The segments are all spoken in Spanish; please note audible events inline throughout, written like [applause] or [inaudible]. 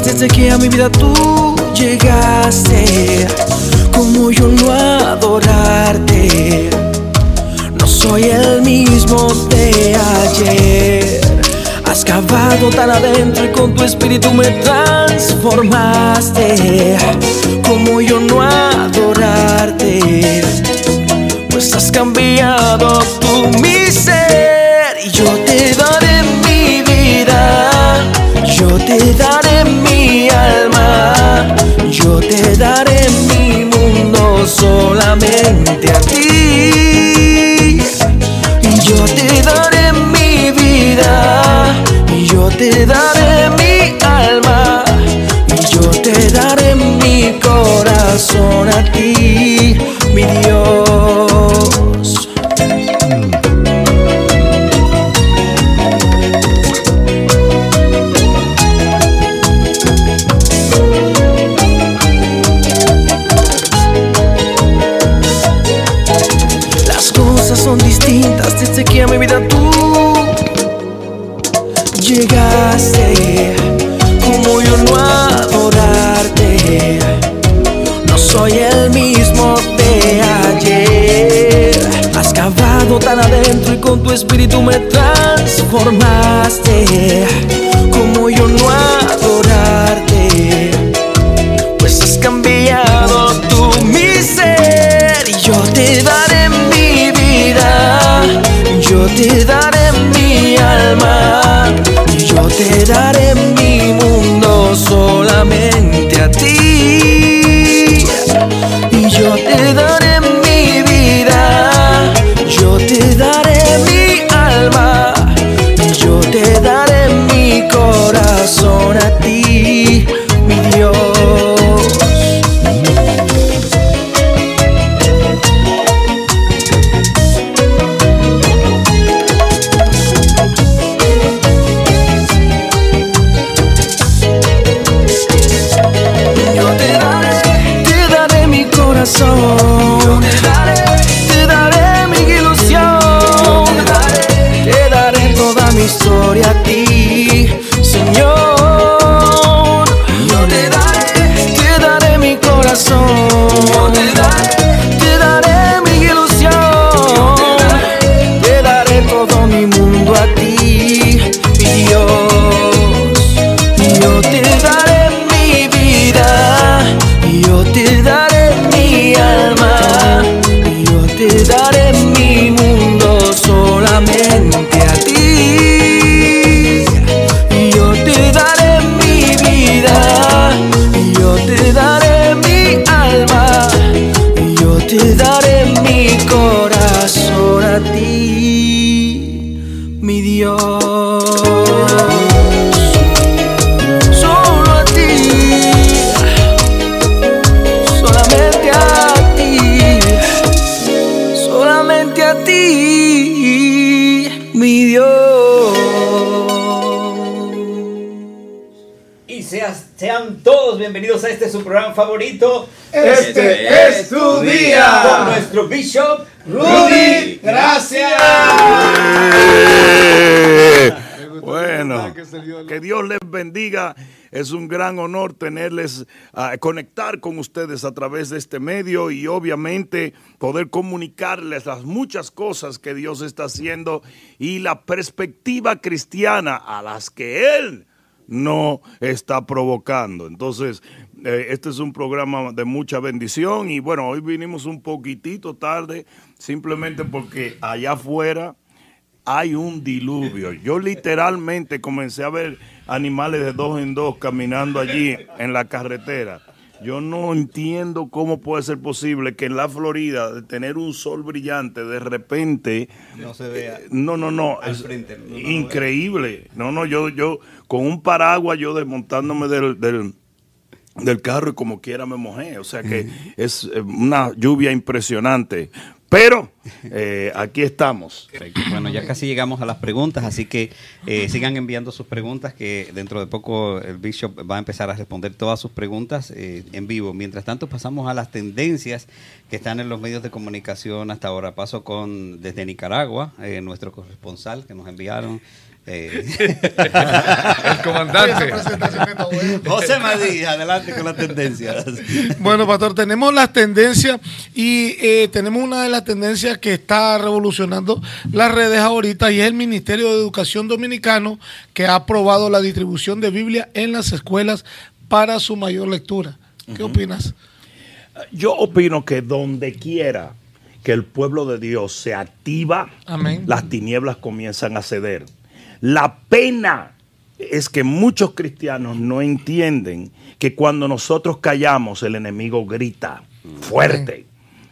desde que a mi vida tú llegaste. Como yo no adorarte, no soy el mismo de ayer. Has cavado tan adentro y con tu espíritu me transformaste. Como yo no adorarte, pues has cambiado tu mi ser y yo te daré mi vida, yo te daré alma, yo te daré mi mundo solamente a ti. Yo te daré mi vida, yo te daré mi alma, yo te daré mi corazón a ti, mi Dios. Que a mi vida tú llegaste. Como yo no adorarte, no soy el mismo de ayer. Has cavado tan adentro y con tu espíritu me transformaste. Yo te favorito. Este es tu día. Con nuestro Bishop Rudy, gracias. Bueno, que Dios les bendiga. Es un gran honor tenerles, a conectar con ustedes a través de este medio y obviamente poder comunicarles las muchas cosas que Dios está haciendo y la perspectiva cristiana a las que Él no está provocando. Entonces, este es un programa de mucha bendición y bueno, hoy vinimos un poquitito tarde simplemente porque allá afuera hay un diluvio. Yo literalmente comencé a ver animales de dos en dos caminando allí en la carretera. Yo no entiendo cómo puede ser posible que en la Florida, de tener un sol brillante, de repente... No se vea eh, No, no, no. al es frente, no, no, increíble. No, no, yo, yo con un paraguas, yo desmontándome del, del, del carro y como quiera me mojé. O sea que es eh, una lluvia impresionante. Pero [laughs] eh, aquí estamos. Perfecto. Bueno, ya casi llegamos a las preguntas, así que eh, sigan enviando sus preguntas, que dentro de poco el Bishop va a empezar a responder todas sus preguntas eh, en vivo. Mientras tanto, pasamos a las tendencias que están en los medios de comunicación hasta ahora. Paso con desde Nicaragua, eh, nuestro corresponsal que nos enviaron. Eh, El comandante. José Madí, adelante con las tendencias. Bueno, pastor, tenemos las tendencias y eh, tenemos una de las tendencias que está revolucionando las redes ahorita y es el Ministerio de Educación Dominicano que ha aprobado la distribución de Biblia en las escuelas para su mayor lectura. ¿Qué opinas? Yo opino que donde quiera que el pueblo de Dios se activa, Amén. las tinieblas comienzan a ceder. La pena es que muchos cristianos no entienden que cuando nosotros callamos el enemigo grita fuerte.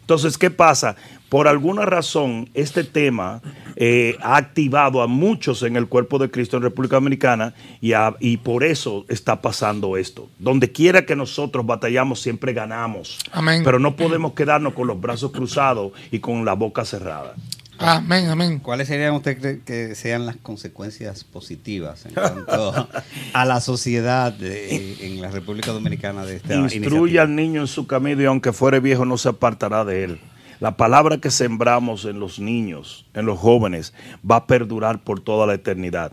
Entonces, ¿qué pasa? Por alguna razón, este tema eh, ha activado a muchos en el cuerpo de Cristo en República Dominicana y, a- y por eso está pasando esto. Donde quiera que nosotros batallamos, siempre ganamos. Amén. Pero no podemos quedarnos con los brazos cruzados y con la boca cerrada. Amén, amén. ¿Cuáles serían usted cree que sean las consecuencias positivas en cuanto [laughs] a la sociedad de- en la República Dominicana de esta Instruye iniciativa? al niño en su camino y aunque fuere viejo no se apartará de él. La palabra que sembramos en los niños, en los jóvenes, va a perdurar por toda la eternidad.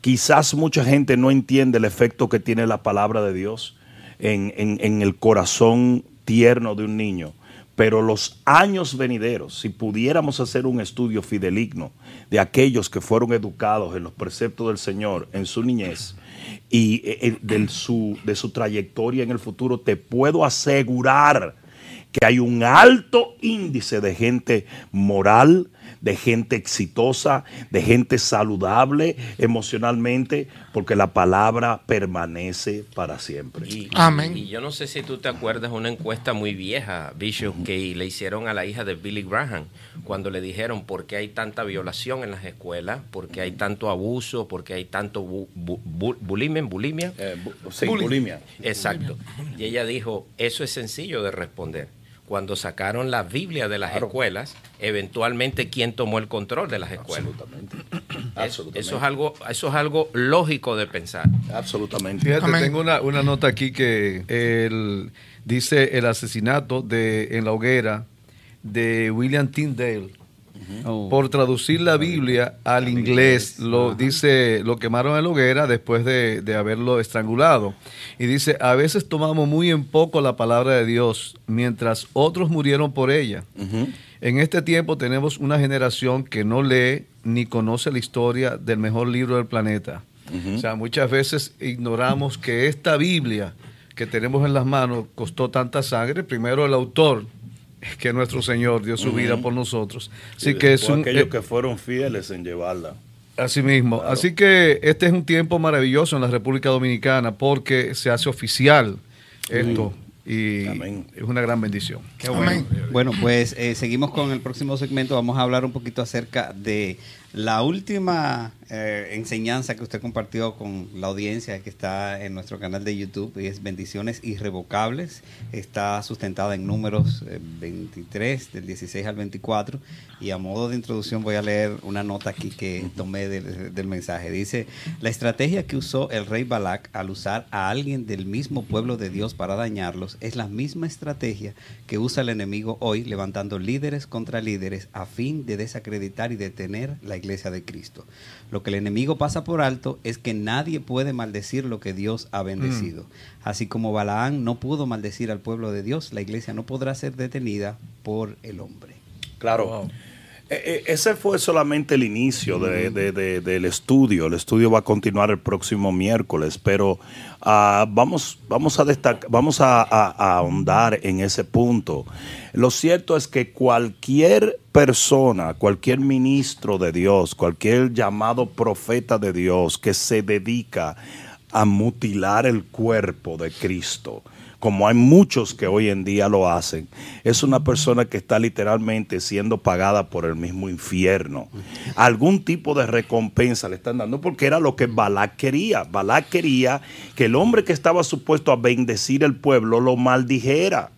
Quizás mucha gente no entiende el efecto que tiene la palabra de Dios en, en- en el corazón tierno de un niño. Pero los años venideros, si pudiéramos hacer un estudio fideligno de aquellos que fueron educados en los preceptos del Señor en su niñez y eh, eh, del su, de su trayectoria en el futuro, te puedo asegurar que hay un alto índice de gente moral, de gente exitosa, de gente saludable emocionalmente, porque la palabra permanece para siempre. Y, Amén. y yo no sé si tú te acuerdas una encuesta muy vieja, Bishop, que le hicieron a la hija de Billy Graham, cuando le dijeron por qué hay tanta violación en las escuelas, por qué hay tanto abuso, por qué hay tanto bu- bu- bu- bulimia, bulimia. Eh, bu- sí, bulimia. Exacto. Y ella dijo, eso es sencillo de responder. Cuando sacaron la Biblia de las escuelas, eventualmente quién tomó el control de las escuelas. Absolutamente. Es- Absolutamente. Eso es algo, eso es algo lógico de pensar. Absolutamente. Fíjate, Amén. tengo una, una nota aquí que el, dice el asesinato de, en la hoguera de William Tyndale. Oh. Por traducir la Biblia al inglés, lo dice, lo quemaron en la hoguera después de, de haberlo estrangulado. Y dice, a veces tomamos muy en poco la palabra de Dios, mientras otros murieron por ella. En este tiempo tenemos una generación que no lee ni conoce la historia del mejor libro del planeta. O sea, muchas veces ignoramos que esta Biblia que tenemos en las manos costó tanta sangre. Primero el autor, que nuestro Señor dio su vida por nosotros. Así que es un, aquellos eh, que fueron fieles en llevarla. Así mismo. Así que este es un tiempo maravilloso en la República Dominicana porque se hace oficial esto y Amén. es una gran bendición. Qué bueno. Bueno, pues eh, seguimos con el próximo segmento. Vamos a hablar un poquito acerca de la última eh, enseñanza que usted compartió con la audiencia que está en nuestro canal de YouTube es Bendiciones Irrevocables. Está sustentada en números eh, 23, del 16 al 24. Y a modo de introducción voy a leer una nota aquí que tomé del, del mensaje. Dice, la estrategia que usó el rey Balak al usar a alguien del mismo pueblo de Dios para dañarlos es la misma estrategia que usa el enemigo hoy levantando líderes contra líderes a fin de desacreditar y detener la iglesia de Cristo. Lo que el enemigo pasa por alto es que nadie puede maldecir lo que Dios ha bendecido. Así como Balaán no pudo maldecir al pueblo de Dios, la iglesia no podrá ser detenida por el hombre. Claro. Ese fue solamente el inicio de- de- de- del estudio. El estudio va a continuar el próximo miércoles, pero ah, vamos, vamos, a, destac- vamos a, a- a ahondar en ese punto. Lo cierto es que cualquier persona, cualquier ministro de Dios, cualquier llamado profeta de Dios que se dedica a mutilar el cuerpo de Cristo, como hay muchos que hoy en día lo hacen, es una persona que está literalmente siendo pagada por el mismo infierno. Algún tipo de recompensa le están dando porque era lo que Balak quería. Balak quería que el hombre que estaba supuesto a bendecir el pueblo lo maldijera,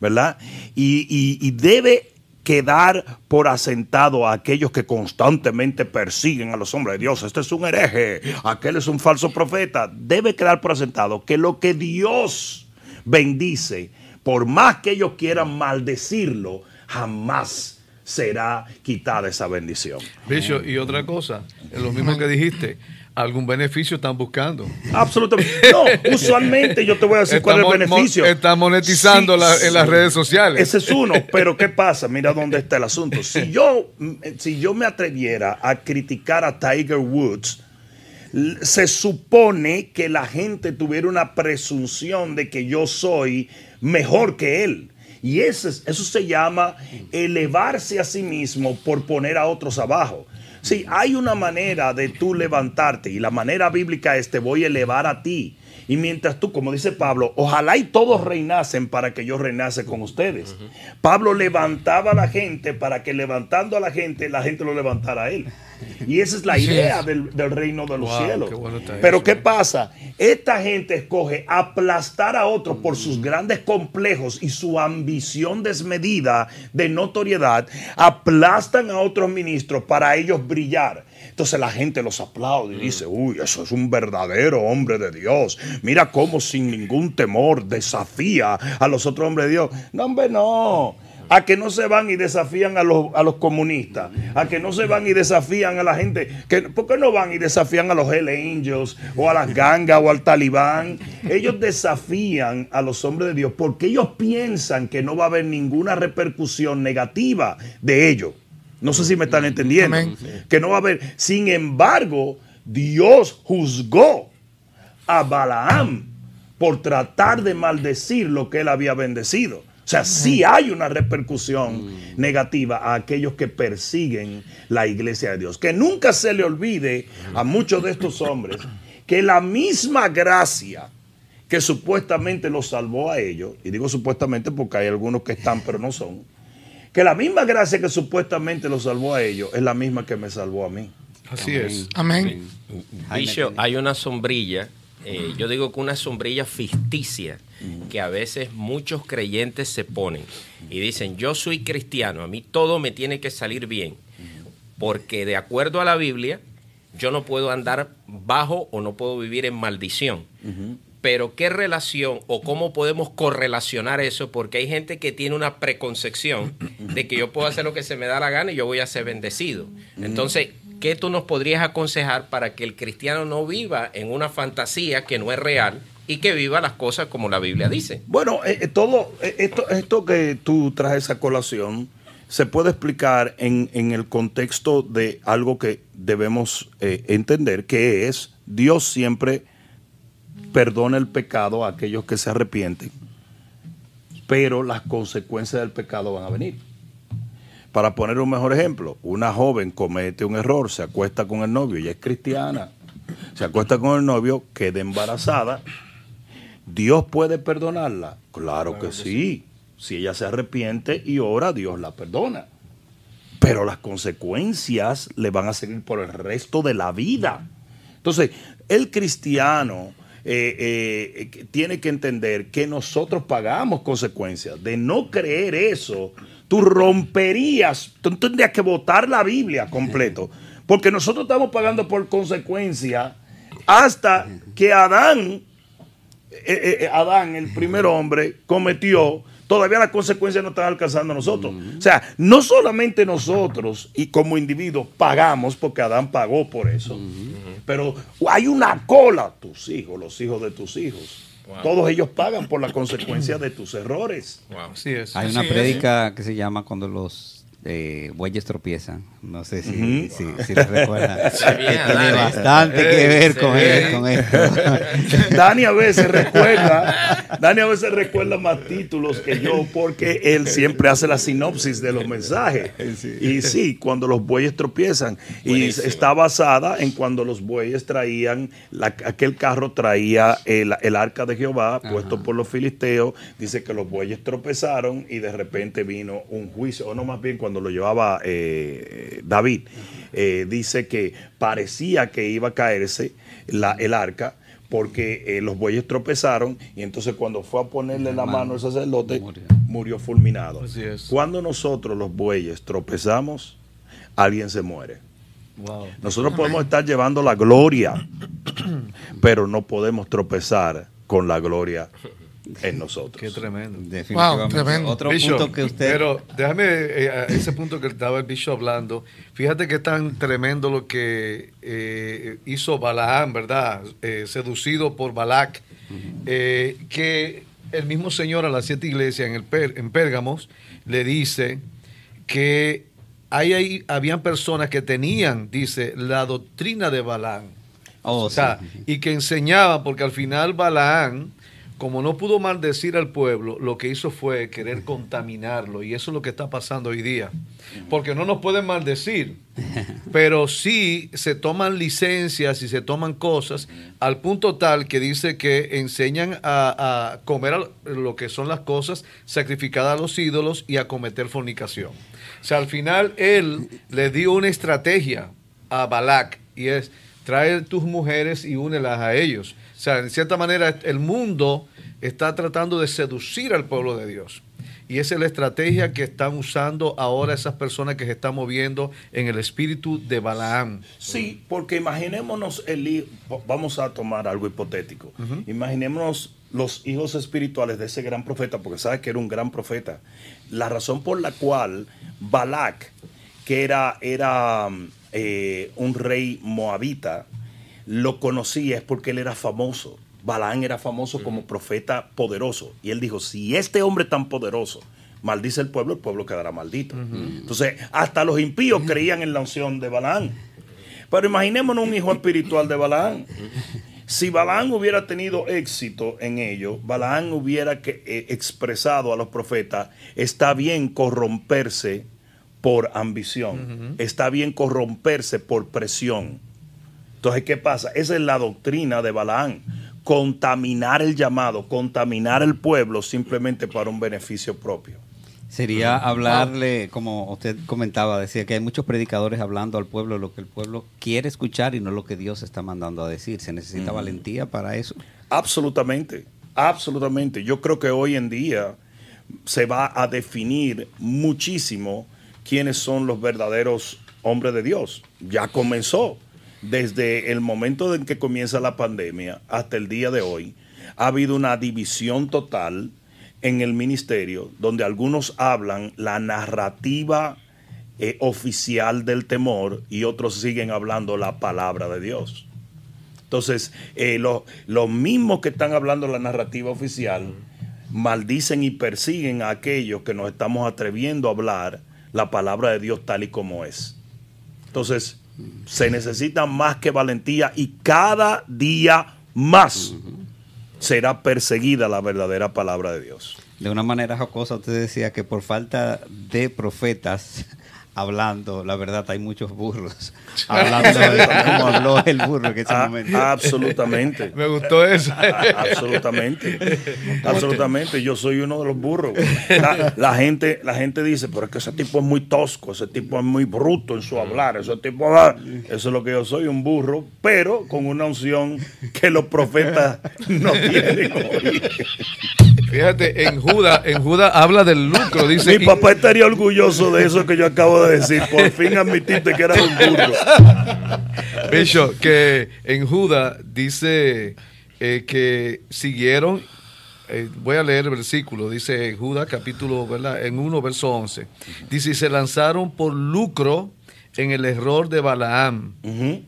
¿verdad? Y, y- y debe quedar por asentado a aquellos que constantemente persiguen a los hombres de Dios. Este es un hereje, aquel es un falso profeta. Debe quedar por asentado que lo que Dios bendice, por más que ellos quieran maldecirlo, jamás será quitada esa bendición. Bishop, y otra cosa, lo mismo que dijiste, algún beneficio están buscando. Absolutamente. No, [laughs] usualmente yo te voy a decir cuál es el mon- beneficio. Están monetizando Sí, la- en las redes sociales. Ese es uno, [laughs] pero ¿qué pasa? Mira dónde está el asunto. Si yo, si yo me atreviera a criticar a Tiger Woods, se supone que la gente tuviera una presunción de que yo soy mejor que él. Y ese es- eso se llama elevarse a sí mismo por poner a otros abajo. Sí, hay una manera de tú levantarte y la manera bíblica es te voy a elevar a ti. Y mientras tú, como dice Pablo, ojalá y todos reinasen para que yo reinase con ustedes. Pablo levantaba a la gente para que levantando a la gente, la gente lo levantara a él. Y esa es la idea del, del reino de los Wow, cielos. qué bueno está Pero eso. ¿qué pasa? Esta gente escoge aplastar a otros por sus grandes complejos y su ambición desmedida de notoriedad. Aplastan a otros ministros para ellos brillar. Entonces la gente los aplaude y dice, uy, eso es un verdadero hombre de Dios. Mira cómo sin ningún temor desafía a los otros hombres de Dios. No, hombre, no. A que no se van y desafían a los, a los comunistas. A que no se van y desafían a la gente. Que, ¿Por qué no van y desafían a los Hell Angels o a las gangas o al talibán? Ellos desafían a los hombres de Dios porque ellos piensan que no va a haber ninguna repercusión negativa de ello. No sé si me están entendiendo. Amén. Que no va a haber. Sin embargo, Dios juzgó a Balaam por tratar de maldecir lo que él había bendecido. O sea, sí hay una repercusión negativa a aquellos que persiguen la iglesia de Dios. Que nunca se le olvide a muchos de estos hombres que la misma gracia que supuestamente los salvó a ellos, y digo supuestamente porque hay algunos que están pero no son, que la misma gracia que supuestamente los salvó a ellos es la misma que me salvó a mí. Así es. Amén. Hay una sombrilla, eh, yo digo que una sombrilla ficticia que a veces muchos creyentes se ponen y dicen, yo soy cristiano, a mí todo me tiene que salir bien, porque de acuerdo a la Biblia, yo no puedo andar bajo o no puedo vivir en maldición. Pero qué relación o cómo podemos correlacionar eso, porque hay gente que tiene una preconcepción de que yo puedo hacer lo que se me da la gana y yo voy a ser bendecido. Entonces, ¿qué tú nos podrías aconsejar para que el cristiano no viva en una fantasía que no es real y que viva las cosas como la Biblia dice? Bueno, eh, eh, todo eh, esto, esto que tú traes a colación se puede explicar en, en el contexto de algo que debemos eh, entender, que es Dios siempre perdona el pecado a aquellos que se arrepienten, pero las consecuencias del pecado van a venir. Para poner un mejor ejemplo, una joven comete un error, se acuesta con el novio, ella es cristiana, se acuesta con el novio, queda embarazada, ¿Dios puede perdonarla? Claro, que, sí. Si ella se arrepiente y ora, Dios la perdona. Pero las consecuencias le van a seguir por el resto de la vida. Entonces, el cristiano eh, eh, eh, tiene que entender que nosotros pagamos consecuencias. De no creer eso, tú romperías, tú tendrías que votar la Biblia completo. Porque nosotros estamos pagando por consecuencia hasta que Adán Adán, el primer hombre, cometió, todavía las consecuencias no están alcanzando a nosotros. O sea, no solamente nosotros y como individuos pagamos, porque Adán pagó por eso, pero hay una cola, tus hijos, los hijos de tus hijos. Todos ellos pagan por las consecuencias de tus errores. Así es. Hay una prédica que se llama cuando los eh, bueyes tropiezan. No sé si, Ujú. si, si les recuerdan. Sí, [laughs] bien, Que tiene bastante que ver Sí, con, bien. con esto. [laughs] Dani a veces recuerda, Dani a veces recuerda más títulos que yo porque él siempre hace la sinopsis de los mensajes. Y sí, cuando los bueyes tropiezan. Y está basada en cuando los bueyes traían, la- aquel carro traía el, el arca de Jehová puesto por los filisteos. Dice que los bueyes tropezaron y de repente vino un juicio, o no más bien cuando lo llevaba eh, David. eh, dice que parecía que iba a caerse la, el arca porque eh, los bueyes tropezaron y entonces cuando fue a ponerle la mano al sacerdote Murió. murió fulminado. Así es. Cuando nosotros los bueyes tropezamos, alguien se muere. Wow. Nosotros podemos estar llevando la gloria, pero no podemos tropezar con la gloria en nosotros. Qué tremendo. Definitivamente. tremendo. Otro Bishop, punto que usted... Pero déjame, eh, a ese punto que estaba el bicho hablando, fíjate que tan tremendo lo que eh, hizo Balaam, ¿verdad? Eh, seducido por Balac, eh, que el mismo Señor a las siete iglesias en, el Per- en Pérgamos le dice que hay, ahí habían personas que tenían, dice, la doctrina de Balaam. Oh, O sea, sí. y que enseñaban, porque al final Balaán, como no pudo maldecir al pueblo, lo que hizo fue querer contaminarlo. Y eso es lo que está pasando hoy día. Porque no nos pueden maldecir, [laughs] pero sí se toman licencias y se toman cosas al punto tal que dice que enseñan a, a comer al- lo que son las cosas sacrificadas a los ídolos y a cometer fornicación. O sea, al final él le dio una estrategia a Balak y es trae tus mujeres y únelas a ellos. O sea, en cierta manera el mundo está tratando de seducir al pueblo de Dios. Y esa es la estrategia que están usando ahora esas personas que se están moviendo en el espíritu de Balaam. Sí, porque imaginémonos el vamos a tomar algo hipotético. Imaginémonos los hijos espirituales de ese gran profeta, porque sabe que era un gran profeta. La razón por la cual Balak, que era, era eh, un rey moabita, lo conocía es porque él era famoso. Balaam era famoso como profeta poderoso. Y él dijo, si este hombre tan poderoso maldice el pueblo, el pueblo quedará maldito. Entonces, hasta los impíos creían en la unción de Balaam. Pero imaginémonos un hijo espiritual de Balaam. Si Balaam hubiera tenido éxito en ello, Balaam hubiera que- eh, expresado a los profetas, está bien corromperse por ambición, está bien corromperse por presión. Entonces, ¿qué pasa? Esa es la doctrina de Balaam. Contaminar el llamado, contaminar el pueblo simplemente para un beneficio propio. Sería hablarle, como usted comentaba, decía que hay muchos predicadores hablando al pueblo lo que el pueblo quiere escuchar y no lo que Dios está mandando a decir. Se necesita valentía para eso. Absolutamente, absolutamente. Yo creo que hoy en día se va a definir muchísimo quiénes son los verdaderos hombres de Dios. Ya comenzó. Desde el momento en que comienza la pandemia hasta el día de hoy, ha habido una división total en el ministerio donde algunos hablan la narrativa eh, oficial del temor y otros siguen hablando la palabra de Dios. Entonces, eh, lo- los mismos que están hablando la narrativa oficial maldicen y persiguen a aquellos que nos estamos atreviendo a hablar la palabra de Dios tal y como es. Entonces, se necesita más que valentía y cada día más será perseguida la verdadera palabra de Dios. De una manera jocosa, usted decía que por falta de profetas hablando, la verdad, hay muchos burros [laughs] hablando de cómo habló el burro en ese Ah, momento. absolutamente. [laughs] Me gustó eso. [laughs] Absolutamente, absolutamente. Yo soy uno de los burros. La, la gente, la gente dice, pero es que ese tipo es muy tosco, ese tipo es muy bruto en su hablar, ese tipo, ah". eso es lo que yo soy, un burro, pero con una unción que los profetas no tienen. hoy. Fíjate, en Judas, en Judas habla del lucro, dice. Mi papá estaría orgulloso de eso que yo acabo de decir. Por fin admitiste que eras un burro. [laughs] Bishop, que en Judas dice eh, que siguieron, eh, voy a leer el versículo, dice Judas capítulo, ¿verdad? En 1, verso 11. Dice, y se lanzaron por lucro en el error de Balaam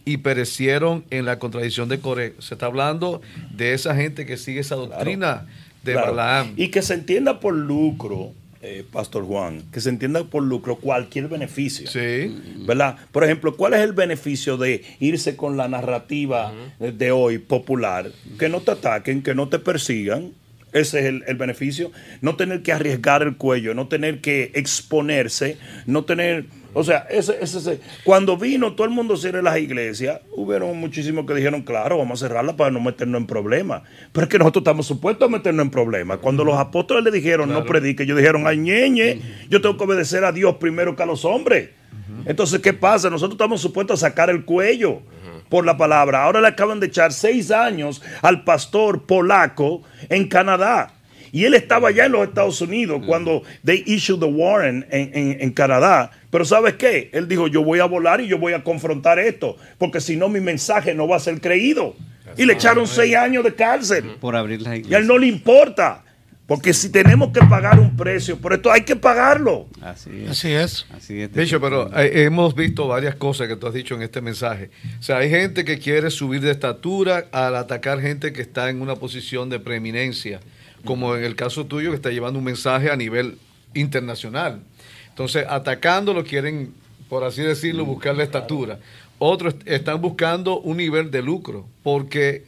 y perecieron en la contradicción de Coré. Se está hablando de esa gente que sigue esa doctrina de Claro. Balaam. Y que se entienda por lucro, eh, Pastor Juan, que se entienda por lucro cualquier beneficio. Sí. ¿Verdad? Por ejemplo, ¿cuál es el beneficio de irse con la narrativa de- de hoy popular? Que no te ataquen, que no te persigan. Ese es el, el beneficio. No tener que arriesgar el cuello, no tener que exponerse, no tener... O sea, ese, ese, ese- cuando vino todo el mundo a cerrar las iglesias, hubieron muchísimos que dijeron, claro, vamos a cerrarla para no meternos en problemas. Pero es que nosotros estamos supuestos a meternos en problemas. Cuando los apóstoles le dijeron, no predique, ellos dijeron, ay, ñeñe, yo tengo que obedecer a Dios primero que a los hombres. Entonces, ¿qué pasa? Nosotros estamos supuestos a sacar el cuello por la palabra. Ahora le acaban de echar seis años al pastor polaco en Canadá. Y él estaba allá en los Estados Unidos cuando they issued the warrant en, en- en Canadá. Pero ¿sabes qué? Él dijo, yo voy a volar y yo voy a confrontar esto, porque si no mi mensaje no va a ser creído. Y le echaron seis años de cárcel. Por abrir las Y a él no le importa. Porque si tenemos que pagar un precio, por esto hay que pagarlo. Así es. Así es. Así es. De hecho, pero eh, hemos visto varias cosas que tú has dicho en este mensaje. O sea, hay gente que quiere subir de estatura al atacar gente que está en una posición de preeminencia, como en el caso tuyo que está llevando un mensaje a nivel internacional. Entonces, atacándolo quieren, por así decirlo, buscar la estatura. Otros est- están buscando un nivel de lucro, porque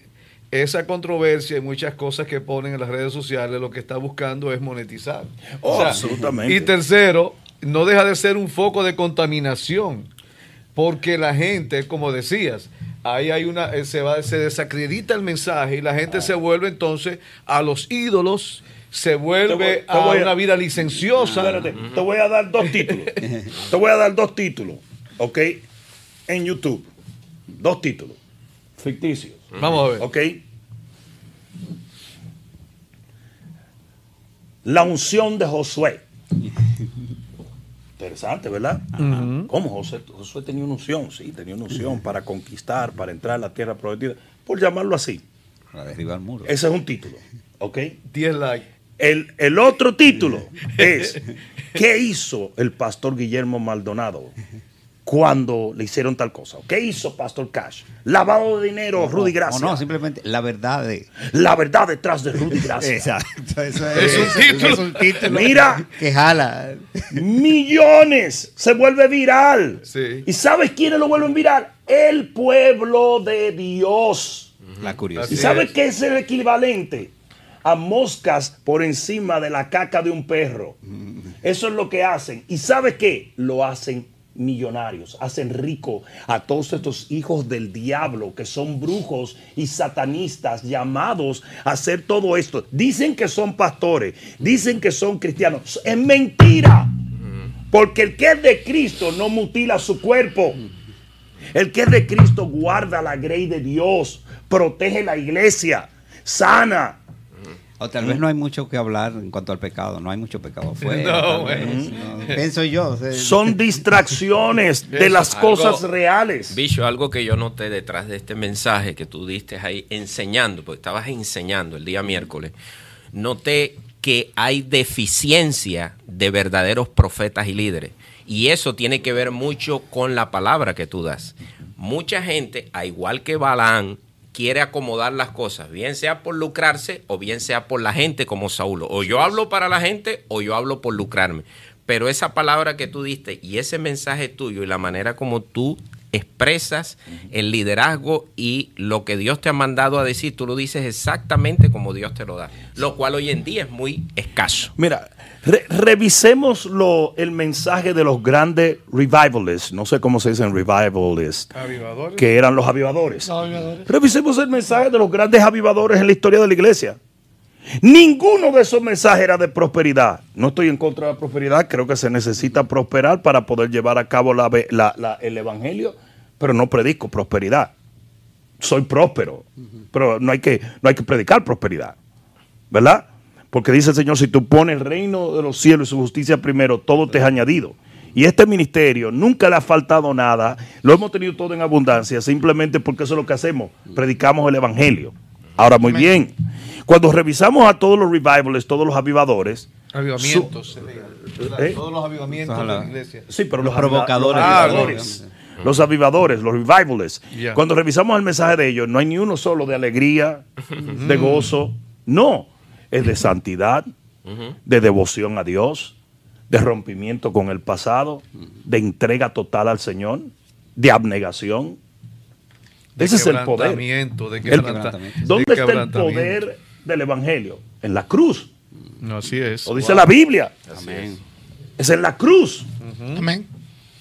esa controversia y muchas cosas que ponen en las redes sociales lo que está buscando es monetizar. Oh, absolutamente. Y tercero, no deja de ser un foco de contaminación, porque la gente, como decías, ahí hay una, eh, se va, se desacredita el mensaje y la gente se vuelve entonces a los ídolos, se vuelve Te voy- te a voy a- una vida licenciosa. Espérate, te voy a dar dos títulos. te voy a dar dos títulos, ¿ok? En YouTube. Dos títulos. Ficticios. Vamos a ver. ¿Ok? La unción de Josué. Interesante, ¿verdad? ¿Cómo Josué? Josué tenía una unción, sí, tenía una unción para conquistar, para entrar a la tierra prometida, por llamarlo así. Para derribar muros. Ese es un título, ¿ok? 10 likes. El, el otro título es ¿Qué hizo el pastor Guillermo Maldonado cuando le hicieron tal cosa? ¿Qué hizo Pastor Cash? Lavado de dinero, Rudy O Gracia. no, simplemente la verdad de. La verdad detrás de Rudy Gracia. Exacto. Eso Es un título. Es un título. Mira, Que jala. millones se vuelve viral. Sí. ¿Y sabes quiénes lo vuelven viral? El pueblo de Dios. La ¿Y curiosidad. Así sabes es. qué es el equivalente? A moscas por encima de la caca de un perro. Eso es lo que hacen. ¿Y sabes qué? Lo hacen millonarios, hacen rico a todos estos hijos del diablo que son brujos y satanistas llamados a hacer todo esto. Dicen que son pastores, dicen que son cristianos. Es mentira. Porque el que es de Cristo no mutila su cuerpo. El que es de Cristo guarda la grey de Dios, protege la iglesia, sana. O tal vez no hay mucho que hablar en cuanto al pecado. No hay mucho pecado [laughs] afuera. No, vez. [laughs] Pienso yo. Son distracciones [laughs] de las algo- cosas reales. Bicho, algo que yo noté detrás de este mensaje que tú diste ahí enseñando, porque estabas enseñando el día miércoles, noté que hay deficiencia de verdaderos profetas y líderes. Y eso tiene que ver mucho con la palabra que tú das. Mucha gente, a igual que Balaán, quiere acomodar las cosas, bien sea por lucrarse o bien sea por la gente como Saulo. O yo hablo para la gente o yo hablo por lucrarme. Pero esa palabra que tú diste y ese mensaje tuyo y la manera como tú expresas el liderazgo y lo que Dios te ha mandado a decir, tú lo dices exactamente como Dios te lo da, lo cual hoy en día es muy escaso. Mira, re- revisemos lo- el mensaje de los grandes revivalists, no sé cómo se dicen revivalists, Avivadores. que eran los avivadores. Los avivadores. Revisemos el mensaje de los grandes avivadores en la historia de la iglesia. Ninguno de esos mensajes era de prosperidad. No estoy en contra de la prosperidad, creo que se necesita prosperar para poder llevar a cabo la ve- la- la- el evangelio, pero no predico prosperidad. Soy próspero, pero no hay, que, no hay que predicar prosperidad, ¿verdad? Porque dice el Señor, si tú pones el reino de los cielos y su justicia primero, todo te es añadido. Y este ministerio nunca le ha faltado nada, lo hemos tenido todo en abundancia, simplemente porque eso es lo que hacemos, predicamos el Evangelio. Ahora, muy bien, cuando revisamos a todos los revivals, todos los avivadores, Avivamientos. se diga, ¿verdad? ¿Eh? Todos los avivamientos de la iglesia. Sí, pero Los los, provocadores. Los Ah, avivadores. los avivadores, los revivalists. Ya. Cuando revisamos el mensaje de ellos, no hay ni uno solo de alegría, de gozo. No, es de santidad, de devoción a Dios, de rompimiento con el pasado, de entrega total al Señor, de abnegación. De Ese es el poder. De El- ¿Dónde de está el poder del Evangelio? En la cruz. No, así es. Lo dice la Biblia. Amén. Es en la cruz. Amén.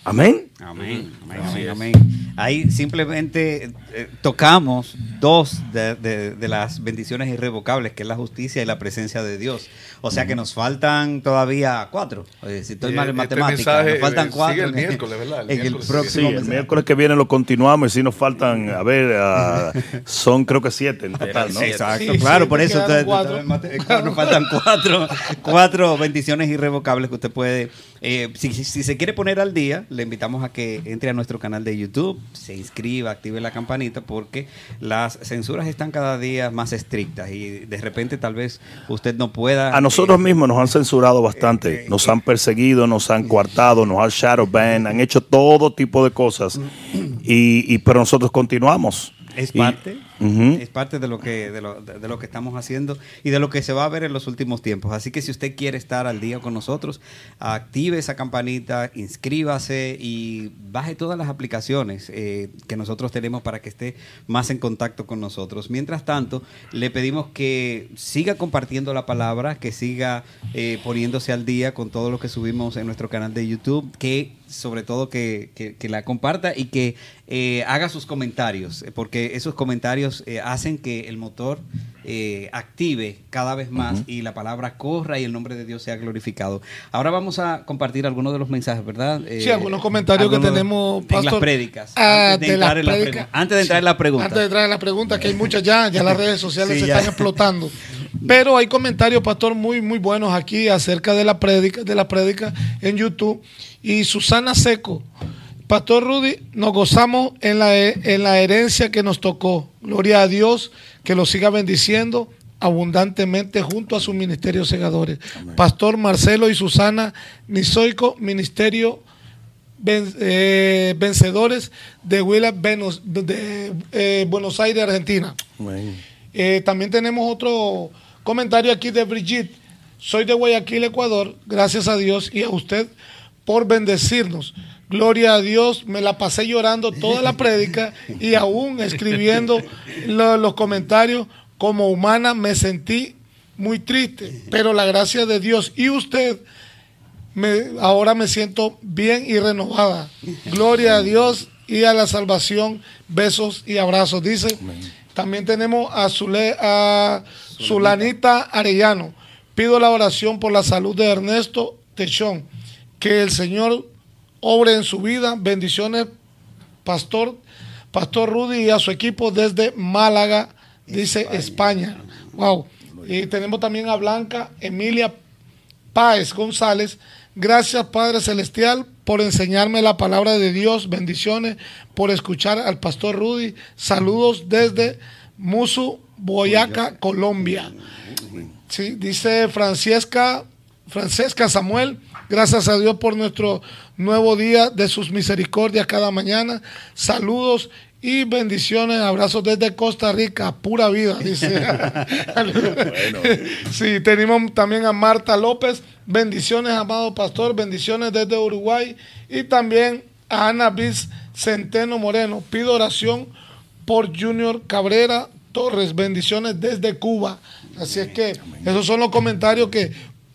Amén. Amén, amén, amén, amén. Ahí simplemente eh, tocamos dos de, de- de las bendiciones irrevocables, que es la justicia y la presencia de Dios. O sea que nos faltan todavía cuatro. Oye, si estoy mal en este matemáticas, nos faltan cuatro. sigue el en- miércoles, ¿verdad? El en el Sí, próximo el miércoles que viene lo continuamos y si nos faltan, a ver, ah, [laughs] son creo que siete en total, ¿no? Exacto, Sí, claro, sí, por eso nos [laughs] faltan cuatro, cuatro bendiciones irrevocables que usted puede, eh, si, si- si se quiere poner al día, le invitamos a a que entre a nuestro canal de YouTube, se inscriba, active la campanita, porque las censuras están cada día más estrictas y de repente tal vez usted no pueda... A nosotros eh, mismos nos han censurado bastante, eh, nos han perseguido, nos han coartado, nos han shadow ban, han hecho todo tipo de cosas, y, y pero nosotros continuamos. Es Y- es parte de lo que de lo, de- lo que estamos haciendo y de lo que se va a ver en los últimos tiempos. Así que si usted quiere estar al día con nosotros, active esa campanita, inscríbase y baje todas las aplicaciones eh, que nosotros tenemos para que esté más en contacto con nosotros. Mientras tanto, le pedimos que siga compartiendo la palabra, que siga eh, poniéndose al día con todo lo que subimos en nuestro canal de YouTube, que sobre todo que, que- la comparta y que eh, haga sus comentarios, porque esos comentarios eh, hacen que el motor eh, active cada vez más y la palabra corra y el nombre de Dios sea glorificado. Ahora vamos a compartir algunos de los mensajes, ¿verdad? Eh, Sí, algunos comentarios que tenemos, en pastor. las prédicas. Ah, antes, de de las entrar en la prédicas. antes de entrar en la pregunta. Antes de entrar en la pregunta, que hay [laughs] muchas ya, ya las redes sociales Sí, se ya. están explotando. Pero hay comentarios, pastor, muy, muy buenos aquí acerca de la prédica, de la prédica en YouTube. Y Susana Seco, Pastor Rudy, nos gozamos en la, en la herencia que nos tocó. Gloria a Dios, que lo siga bendiciendo abundantemente junto a sus ministerios segadores. Pastor Marcelo y Susana Nizoico, Ministerio ven- eh, Vencedores de Huila, Venus- de eh, Buenos Aires, Argentina. Eh, también tenemos otro comentario aquí de Brigitte. Soy de Guayaquil, Ecuador. Gracias a Dios y a usted por bendecirnos. Gloria a Dios. Me la pasé llorando toda la prédica y aún escribiendo lo- los comentarios. Como humana me sentí muy triste, pero la gracia de Dios y usted me- ahora me siento bien y renovada. Gloria a Dios y a la salvación. Besos y abrazos. Dice, también tenemos a, Zule- a Zulanita Arellano. Pido la oración por la salud de Ernesto Techón. Que el Señor obre en su vida. Bendiciones, Pastor, Pastor Rudy y a su equipo desde Málaga, dice España. Wow. Y tenemos también a Blanca Emilia Páez González. Gracias, Padre Celestial, por enseñarme la palabra de Dios. Bendiciones por escuchar al Pastor Rudy. Saludos desde Musu, Boyaca, Colombia. Sí, dice Francesca, Francesca Samuel, gracias a Dios por nuestro nuevo día de sus misericordias cada mañana. Saludos y bendiciones, abrazos desde Costa Rica, pura vida, dice. [laughs] sí, tenemos también a Marta López, bendiciones, amado pastor, bendiciones desde Uruguay y también a Ana Bis Centeno Moreno. Pido oración por Junior Cabrera Torres, bendiciones desde Cuba. Así es que esos son los comentarios que,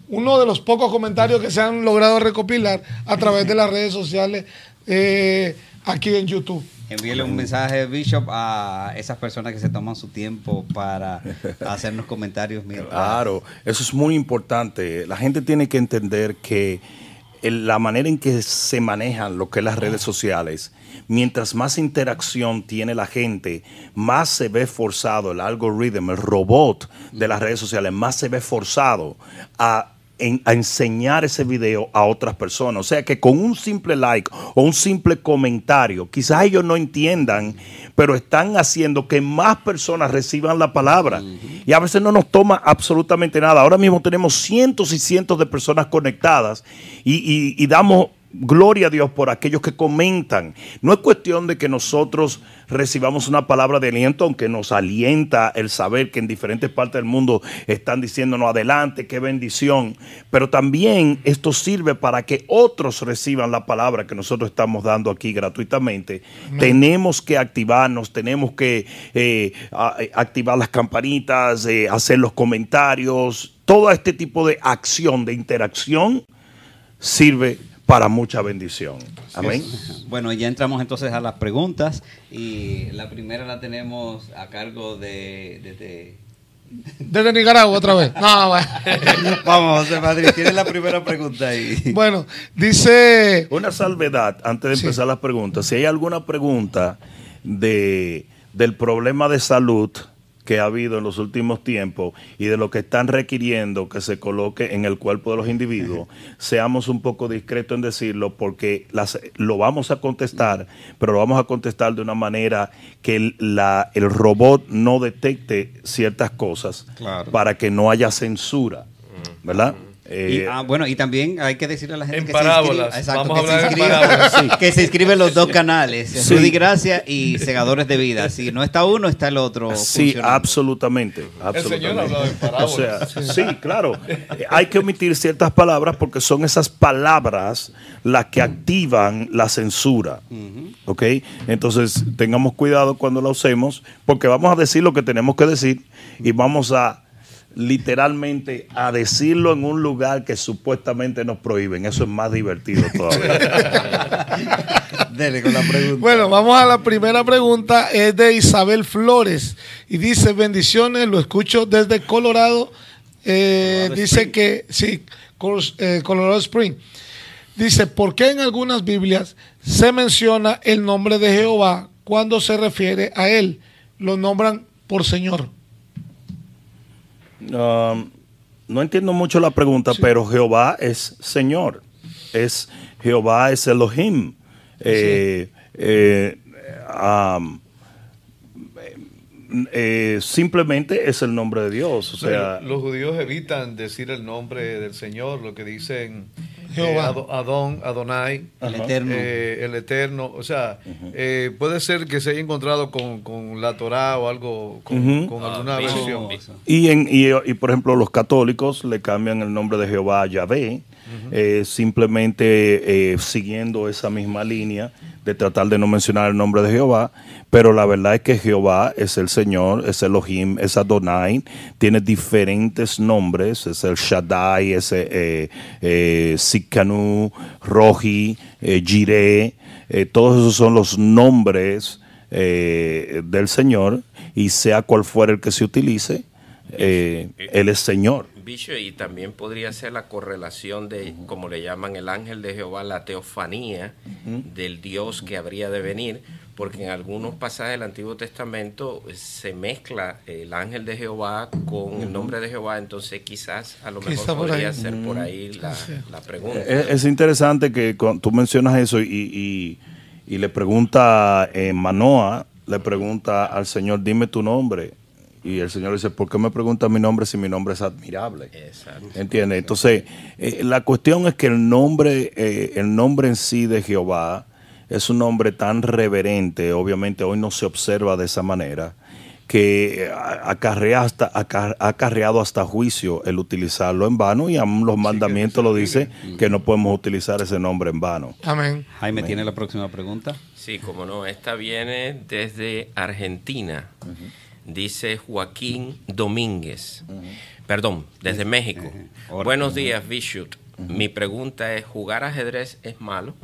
uno de los pocos comentarios que se han logrado recopilar a través de las redes sociales eh, aquí en YouTube. Envíele un mensaje, Bishop, a esas personas que se toman su tiempo para [laughs] hacernos comentarios. mientras- Claro, eso es muy importante. La gente tiene que entender que el- la manera en que se manejan lo que es las redes sociales, mientras más interacción tiene la gente, más se ve forzado el algoritmo, el robot de las redes sociales, más se ve forzado a en- a enseñar ese video a otras personas. O sea que con un simple like o un simple comentario, quizás ellos no entiendan, pero están haciendo que más personas reciban la palabra. Y a veces no nos toma absolutamente nada. Ahora mismo tenemos cientos y cientos de personas conectadas y, y- y damos gloria a Dios por aquellos que comentan. No es cuestión de que nosotros recibamos una palabra de aliento, aunque nos alienta el saber que en diferentes partes del mundo están diciéndonos adelante, qué bendición. Pero también esto sirve para que otros reciban la palabra que nosotros estamos dando aquí gratuitamente. Tenemos que activarnos, tenemos que eh, eh, activar las campanitas, eh, hacer los comentarios. Todo este tipo de acción, de interacción, sirve para mucha bendición. Amén. Bueno, ya entramos entonces a las preguntas y la primera la tenemos a cargo de... de- de- Desde Nicaragua otra vez. No, bueno. [laughs] Vamos, José Madrid, tiene la primera pregunta ahí. Bueno, dice Una salvedad antes de Sí. empezar las preguntas. Si hay alguna pregunta de, del problema de salud que ha habido en los últimos tiempos y de lo que están requiriendo que se coloque en el cuerpo de los individuos, seamos un poco discretos en decirlo porque las, lo vamos a contestar, pero lo vamos a contestar de una manera que el, la, el robot no detecte ciertas cosas Claro. para que no haya censura, ¿verdad? Y, Eh, ah, bueno, y también hay que decirle a la gente En que parábolas. se exacto, Vamos a que, se en parábolas. que se inscribe en los dos canales, Sí. Rudy Gracia y Segadores de Vida. Si no está uno, está el otro. Sí, absolutamente. absolutamente. señor en O parábolas. sea, sí, claro. Eh, Hay que omitir ciertas palabras porque son esas palabras las que activan la censura. ¿Ok? Entonces, tengamos cuidado cuando la usemos porque vamos a decir lo que tenemos que decir y vamos a literalmente a decirlo en un lugar que supuestamente nos prohíben. Eso es más divertido todavía. [laughs] Dele con la pregunta. Bueno, vamos a la primera pregunta. Es de Isabel Flores. Y dice, bendiciones, lo escucho desde Colorado. Eh, dice que, sí, eh, Colorado Spring. Dice, ¿por qué en algunas Biblias se menciona el nombre de Jehová cuando se refiere a él? Lo nombran por Señor. Um, no entiendo mucho la pregunta, pero Jehová es Señor. Es Jehová es Elohim. Eh, eh, um, eh, simplemente es el nombre de Dios. O sea, los judíos evitan decir el nombre del Señor, lo que dicen Jehová. eh, Adón, Adonai, El Eterno. eh, el Eterno. O sea, eh, puede ser que se haya encontrado con, con la Torá o algo, con, con alguna Ah, versión. Y, en, y, y, por ejemplo, los católicos le cambian el nombre de Jehová a Yahvé, eh, simplemente eh, siguiendo esa misma línea de tratar de no mencionar el nombre de Jehová, pero la verdad es que Jehová es el Señor, es Elohim, es Adonai, tiene diferentes nombres, es el Shaddai, es eh, eh, eh, Sikkanu, Roji, eh, Jireh, eh, todos esos son los nombres del Señor y sea cual fuera el que se utilice, Él es Señor. Y también podría ser la correlación de, como le llaman el ángel de Jehová, la teofanía del Dios que habría de venir, porque en algunos pasajes del Antiguo Testamento eh, se mezcla el ángel de Jehová con el nombre de Jehová, entonces quizás a lo mejor podría ahí. ser por ahí la, la pregunta. Es, es interesante que tú mencionas eso y, y- y le pregunta eh, Manoa, le pregunta al Señor, dime tu nombre. Y el Señor dice, ¿por qué me pregunta mi nombre si mi nombre es admirable? Exacto. ¿Entiendes? Entonces, eh, la cuestión es que el nombre, eh, el nombre en sí de Jehová es un nombre tan reverente, obviamente hoy no se observa de esa manera, que eh, acarrea hasta, acar- ha acarreado hasta juicio el utilizarlo en vano y aún los mandamientos lo dice que no podemos utilizar ese nombre en vano. Amén. Jaime tiene la próxima pregunta. Sí, como no, esta viene desde Argentina. Dice Joaquín Domínguez. Perdón, desde México. Buenos días, Bishop. Mi pregunta es, ¿jugar ajedrez es malo?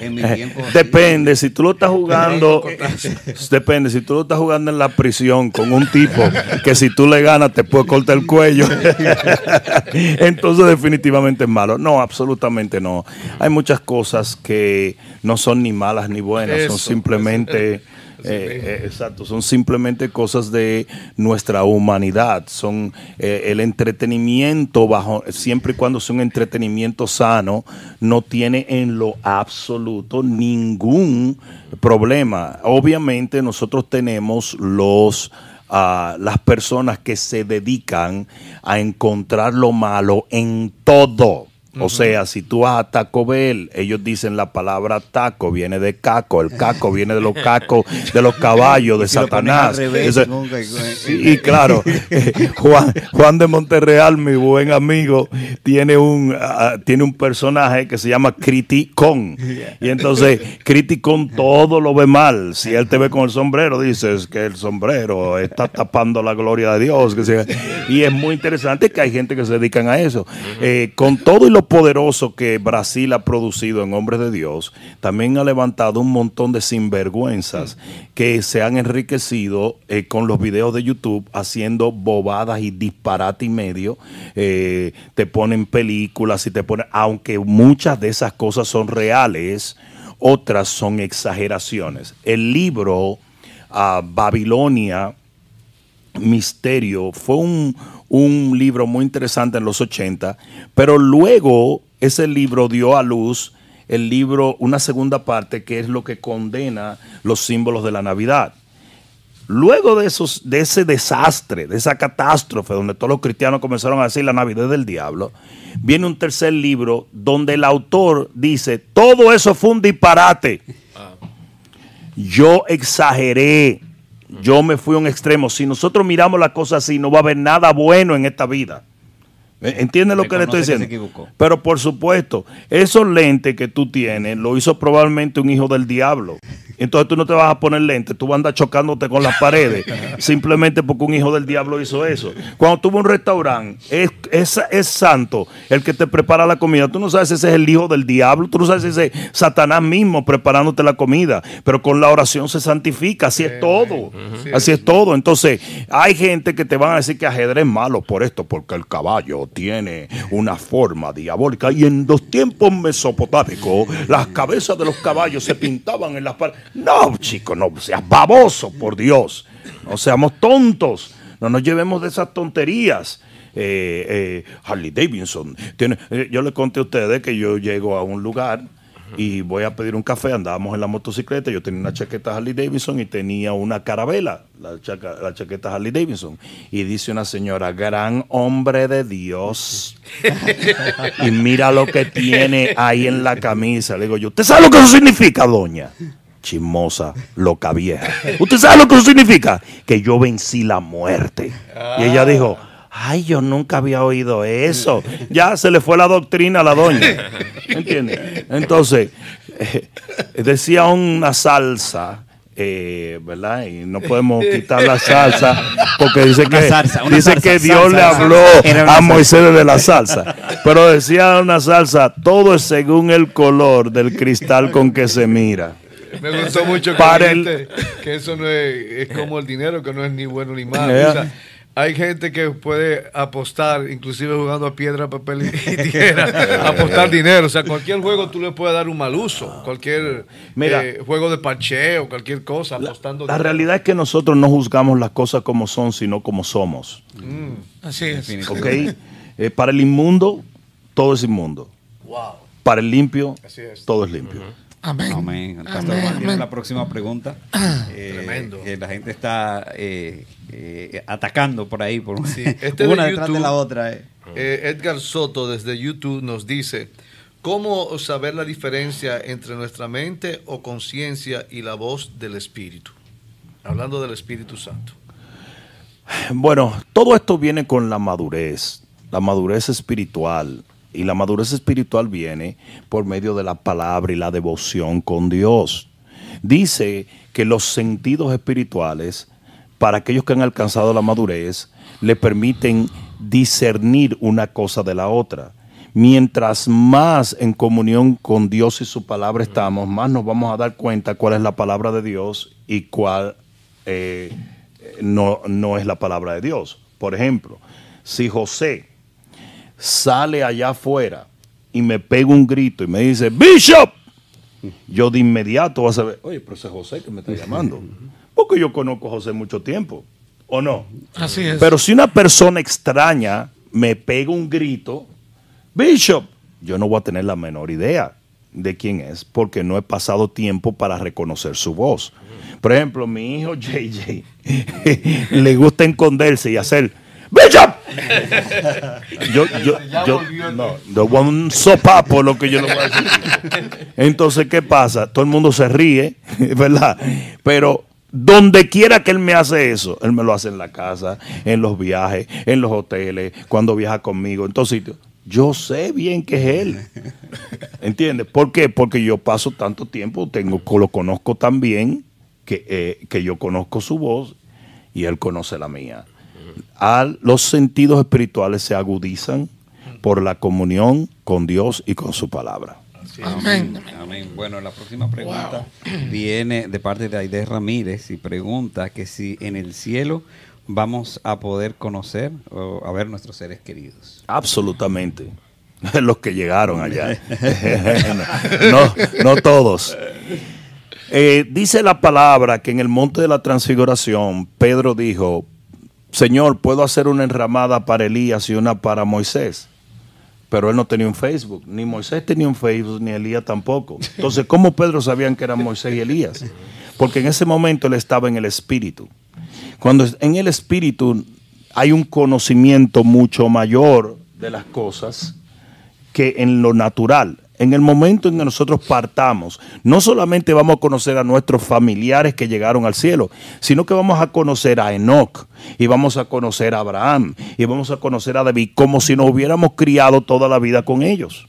En mi tiempo. así. Depende, si tú lo estás jugando, [laughs] depende, si tú lo estás jugando en la prisión con un tipo que si tú le ganas te puede cortar el cuello, [laughs] entonces definitivamente es malo. No, absolutamente no. Hay muchas cosas que no son ni malas ni buenas, son Eso, simplemente... eh, eh, exacto, son simplemente cosas de nuestra humanidad, son eh, el entretenimiento bajo, siempre y cuando sea un entretenimiento sano, no tiene en lo absoluto ningún problema. Obviamente nosotros tenemos los ah, las personas que se dedican a encontrar lo malo en todo. O sea, si tú vas a Taco Bell, ellos dicen la palabra taco, viene de caco, el caco [laughs] viene de los cacos, de los caballos, de Satanás. revés, y claro, [laughs] [laughs] Juan, Juan de Monterreal, mi buen amigo, tiene un, ah, tiene un personaje que se llama Criticón. Y entonces, Criticón todo lo ve mal. Si él te ve con el sombrero, dices que el sombrero está tapando la gloria de Dios. que sea- y es muy interesante que hay gente que se dedican a eso. Eh, con todo y lo poderoso que Brasil ha producido en hombres de Dios, también ha levantado un montón de sinvergüenzas que se han enriquecido eh, con los videos de YouTube haciendo bobadas y disparate y medio. Eh, te ponen películas y te ponen, aunque muchas de esas cosas son reales. otras son exageraciones. El libro ah, Babilonia, Misterio, fue un, un libro muy interesante en los 80, pero luego ese libro dio a luz el libro, una segunda parte, que es lo que condena los símbolos de la Navidad. Luego de, esos, de ese desastre, de esa catástrofe, donde todos los cristianos comenzaron a decir la Navidad del diablo, viene un tercer libro donde el autor dice, todo eso fue un disparate. Yo exageré, yo me fui a un extremo. Si nosotros miramos la cosa así, no va a haber nada bueno en esta vida. ¿Eh? ¿Entiendes lo que le estoy diciendo? Pero por supuesto, esos lentes que tú tienes lo hizo probablemente un hijo del diablo. Entonces tú no te vas a poner lentes, tú vas a andar chocándote con las paredes [laughs] simplemente porque un hijo del diablo hizo eso. Cuando tú vas a un restaurante, es, es, es santo el que te prepara la comida. Tú no sabes si ese es el hijo del diablo, tú no sabes si ese es Satanás mismo preparándote la comida. Pero con la oración se santifica, así es todo. Así es todo. Entonces, hay gente que te van a decir que ajedrez es malo por esto, porque el caballo tiene una forma diabólica. Y en los tiempos mesopotámicos, las cabezas de los caballos se pintaban en las paredes. No, chicos, no seas baboso, por Dios. No seamos tontos. No nos llevemos de esas tonterías. Eh, eh, Harley Davidson. Tiene, eh, yo le conté a ustedes que yo llego a un lugar y voy a pedir un café. Andábamos en la motocicleta. Yo tenía una chaqueta Harley Davidson y tenía una carabela, la, chaca- la chaqueta Harley Davidson. Y dice una señora, gran hombre de Dios. [laughs] y mira lo que tiene ahí en la camisa. Le digo yo, ¿usted sabe lo que eso significa, doña? Chismosa, loca vieja. ¿Usted sabe lo que eso significa? Que yo vencí la muerte. Y ella dijo, ay, yo nunca había oído eso. Ya se le fue la doctrina a la doña. ¿Entiende? Entonces, eh, decía una salsa. eh, ¿Verdad? Y no podemos quitar la salsa porque dice Una que, salsa, una dice salsa, que Dios salsa, le habló a. Moisés de la salsa. Pero decía una salsa, todo es según el color del cristal con que se mira. Me gustó mucho que, Para dijiste que eso no es, es como el dinero, que no es ni bueno ni malo. Yeah. O sea, hay gente que puede apostar, inclusive jugando a piedra, papel y [laughs] tijera, [laughs] apostar dinero. O sea, cualquier juego tú le puedes dar un mal uso. Cualquier Mira. eh, juego de parcheo, cualquier cosa, apostando. La dinero. realidad es que nosotros no juzgamos las cosas como son, sino como somos. Así es. ¿Ok? Eh, para el inmundo, todo es inmundo. Wow. Para el limpio, Así es. todo es limpio. Amén. Amén. Pastor Amén, Juan tiene amén. la próxima pregunta. [clears throat] Eh, Tremendo. Que la gente está eh, eh, atacando por ahí, por Sí, [laughs] este de una detrás de YouTube. la otra. eh. Eh, Edgar Soto desde YouTube nos dice, ¿cómo saber la diferencia entre nuestra mente o conciencia y la voz del Espíritu? Hablando del Espíritu Santo. Bueno, todo esto viene con la madurez, la madurez espiritual. Y la madurez espiritual viene por medio de la palabra y la devoción con Dios. Dice que los sentidos espirituales, para aquellos que han alcanzado la madurez, le permiten discernir una cosa de la otra. Mientras más en comunión con Dios y su palabra estamos, más nos vamos a dar cuenta cuál es la palabra de Dios y cuál eh, no, no es la palabra de Dios. Por ejemplo, si José sale allá afuera y me pega un grito y me dice, Bishop, yo de inmediato voy a saber, oye, pero ese es José que me está llamando. [laughs] Porque yo conozco a José mucho tiempo, ¿o no? Así es. Pero si una persona extraña me pega un grito, Bishop, yo no voy a tener la menor idea de quién es, porque no he pasado tiempo para reconocer su voz. Por ejemplo, mi hijo [laughs] JJ [laughs] le gusta esconderse y hacer Bishop. [laughs] yo, yo, yo, no, yo voy a un sopapo lo que yo le voy a decir. [laughs] Entonces, ¿qué pasa? Todo el mundo se ríe, [laughs] ¿verdad? Pero donde quiera que él me hace eso, él me lo hace en la casa, en los viajes, en los hoteles, cuando viaja conmigo, en todos sitios. Yo sé bien que es él. ¿Entiendes? ¿Por qué? Porque yo paso tanto tiempo, tengo, lo conozco tan bien que, eh, que yo conozco su voz y él conoce la mía. Al- los sentidos espirituales se agudizan por la comunión con Dios y con su palabra. Amén. Amén. Bueno, la próxima pregunta viene de parte de Aide Ramírez y pregunta que si en el cielo vamos a poder conocer o a ver nuestros seres queridos. Absolutamente. [laughs] Los que llegaron allá. [laughs] [laughs] no, no todos. Eh, dice la palabra que en el monte de la transfiguración Pedro dijo, Señor, puedo hacer una enramada para Elías y una para Moisés. Pero él no tenía un Facebook, ni Moisés tenía un Facebook, ni Elías tampoco. Entonces, ¿cómo Pedro sabían que eran Moisés y Elías? Porque en ese momento él estaba en el Espíritu. Cuando en el Espíritu hay un conocimiento mucho mayor de las cosas que en lo natural en el momento en que nosotros partamos, no solamente vamos a conocer a nuestros familiares que llegaron al cielo, sino que vamos a conocer a Enoch y vamos a conocer a Abraham y vamos a conocer a David como si nos hubiéramos criado toda la vida con ellos.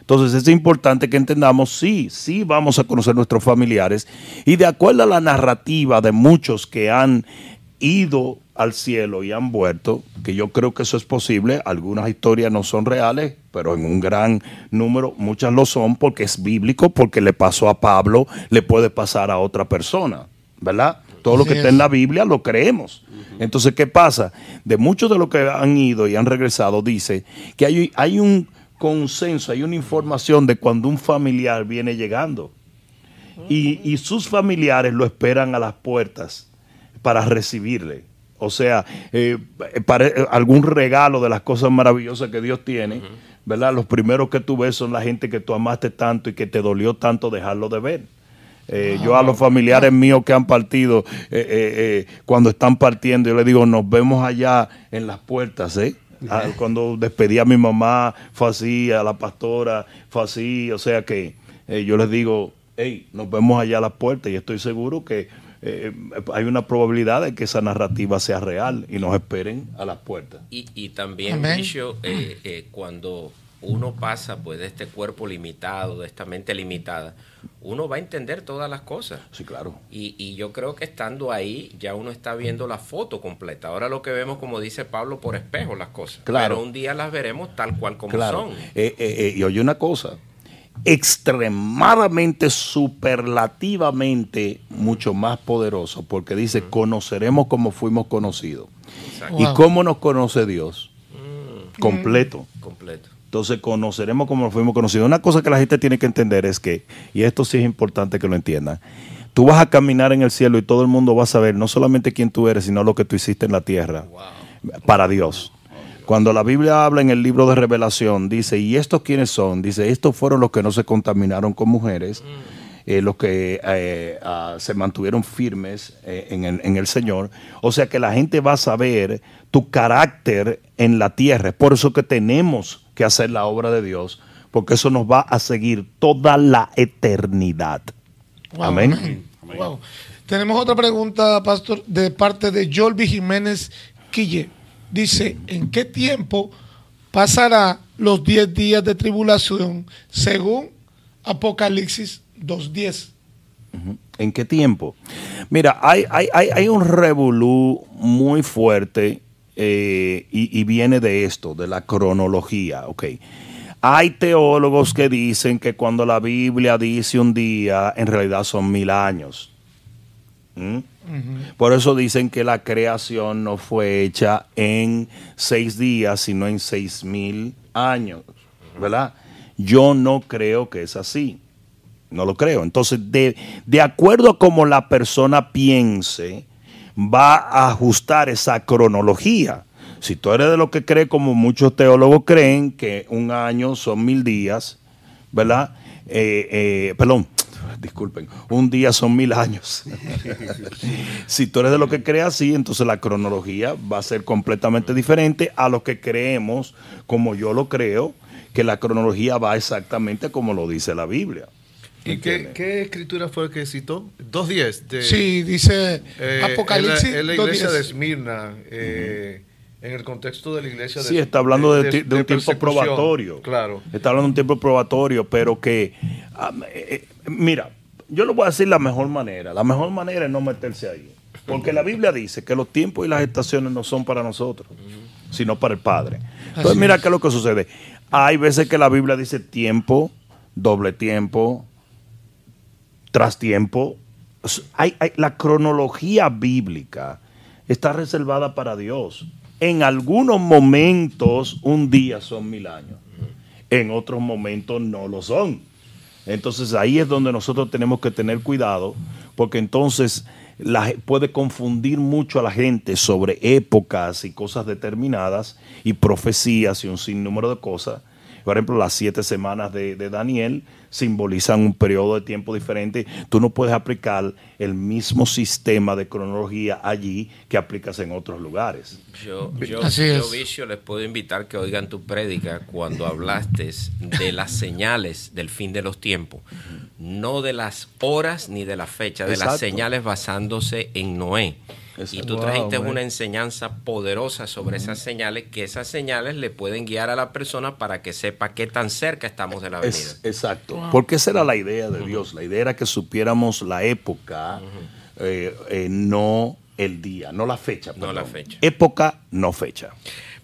Entonces es importante que entendamos, sí, sí vamos a conocer a nuestros familiares y de acuerdo a la narrativa de muchos que han ido al cielo y han vuelto, que yo creo que eso es posible. Algunas historias no son reales, pero en un gran número muchas lo son porque es bíblico, porque le pasó a Pablo, le puede pasar a otra persona, ¿verdad? Todo lo que está en la Biblia lo creemos. Entonces, ¿qué pasa? De muchos de los que han ido y han regresado, dice que hay, hay un consenso, hay una información de cuando un familiar viene llegando. Y, y sus familiares lo esperan a las puertas para recibirle o sea, eh, para, algún regalo de las cosas maravillosas que Dios tiene, ¿verdad? Los primeros que tú ves son la gente que tú amaste tanto y que te dolió tanto dejarlo de ver. Eh, yo a los familiares míos que han partido, eh, cuando están partiendo, yo les digo, nos vemos allá en las puertas, ¿eh? Ah, cuando despedí a mi mamá, fue así, a la pastora, fue así, o sea que yo les digo, hey, nos vemos allá a las puertas y estoy seguro que eh, hay una probabilidad de que esa narrativa sea real y nos esperen a las puertas. Y, también, Micho, eh, eh, cuando uno pasa pues de este cuerpo limitado, de esta mente limitada, uno va a entender todas las cosas. Sí, claro. Y, yo creo que estando ahí ya uno está viendo la foto completa. Ahora lo que vemos, como dice Pablo, por espejo las cosas. Claro. Pero un día las veremos tal cual como son. y oye una cosa, extremadamente, superlativamente mucho más poderoso, porque dice, conoceremos como fuimos conocidos. ¿Y cómo nos conoce Dios? Mm. Completo. Completo. Entonces conoceremos como fuimos conocidos. Una cosa que la gente tiene que entender es que, y esto sí es importante que lo entiendan, tú vas a caminar en el cielo y todo el mundo va a saber no solamente quién tú eres, sino lo que tú hiciste en la tierra para Dios. Cuando la Biblia habla en el libro de revelación, dice, ¿y estos quiénes son? Dice, estos fueron los que no se contaminaron con mujeres, eh, los que eh, ah, se mantuvieron firmes eh, en, el, en, el, Señor. O sea que la gente va a saber tu carácter en la tierra. Es por eso que tenemos que hacer la obra de Dios, porque eso nos va a seguir toda la eternidad. amén. Tenemos otra pregunta, pastor, de parte de Jolby Jiménez Quille dice, ¿en qué tiempo pasará los 10 días de tribulación según Apocalipsis 2.10? ¿En qué tiempo? Mira, hay, hay, un revolú muy fuerte eh, y, y, viene de esto, de la cronología, ¿ok? Hay teólogos que dicen que cuando la Biblia dice un día, en realidad son mil años. ¿Mm? Por eso dicen que la creación no fue hecha en seis días, sino en seis mil años, ¿verdad? Yo no creo que es así. No lo creo. Entonces, de, de acuerdo a cómo la persona piense, va a ajustar esa cronología. Si tú eres de lo que cree, como muchos teólogos creen, que un año son mil días, ¿verdad? Eh, eh, perdón, disculpen, un día son mil años. [laughs] si tú eres de lo que crees así, entonces la cronología va a ser completamente diferente a lo que creemos, como yo lo creo, que la cronología va exactamente como lo dice la Biblia. ¿Y qué, escritura fue el que citó? 2.10. Sí, dice eh, Apocalipsis. En la, iglesia de Esmirna. Eh, en el contexto de la iglesia. Sí, está hablando de, un tiempo probatorio. Claro. Está hablando de un tiempo probatorio, pero que, eh, eh, mira, yo lo voy a decir la mejor manera. La mejor manera es no meterse ahí. Porque la Biblia dice que los tiempos y las estaciones no son para nosotros, sino para el Padre. Entonces, mira qué es lo que sucede. Hay veces que la Biblia dice tiempo, doble tiempo, tras tiempo. hay, la cronología bíblica está reservada para Dios en algunos momentos un día son mil años. en otros momentos no lo son. Entonces ahí es donde nosotros tenemos que tener cuidado, porque entonces puede confundir mucho a la gente sobre épocas y cosas determinadas y profecías y un sinnúmero de cosas. Por ejemplo, las siete semanas de Daniel simbolizan un periodo de tiempo diferente. Tú no puedes aplicar el mismo sistema de cronología allí que aplicas en otros lugares. Yo, yo, Así yo. Vicio, les puedo invitar que oigan tu prédica cuando hablaste de las señales del fin de los tiempos. No de las horas ni de la fecha, de las señales basándose en Noé. Y tú trajiste una enseñanza poderosa sobre esas señales, que esas señales le pueden guiar a la persona para que sepa qué tan cerca estamos de la venida. Es- exacto. Porque esa era la idea de Dios. La idea era que supiéramos la época, eh, eh, no el día, no la fecha. No la perdón. fecha. Época, no fecha.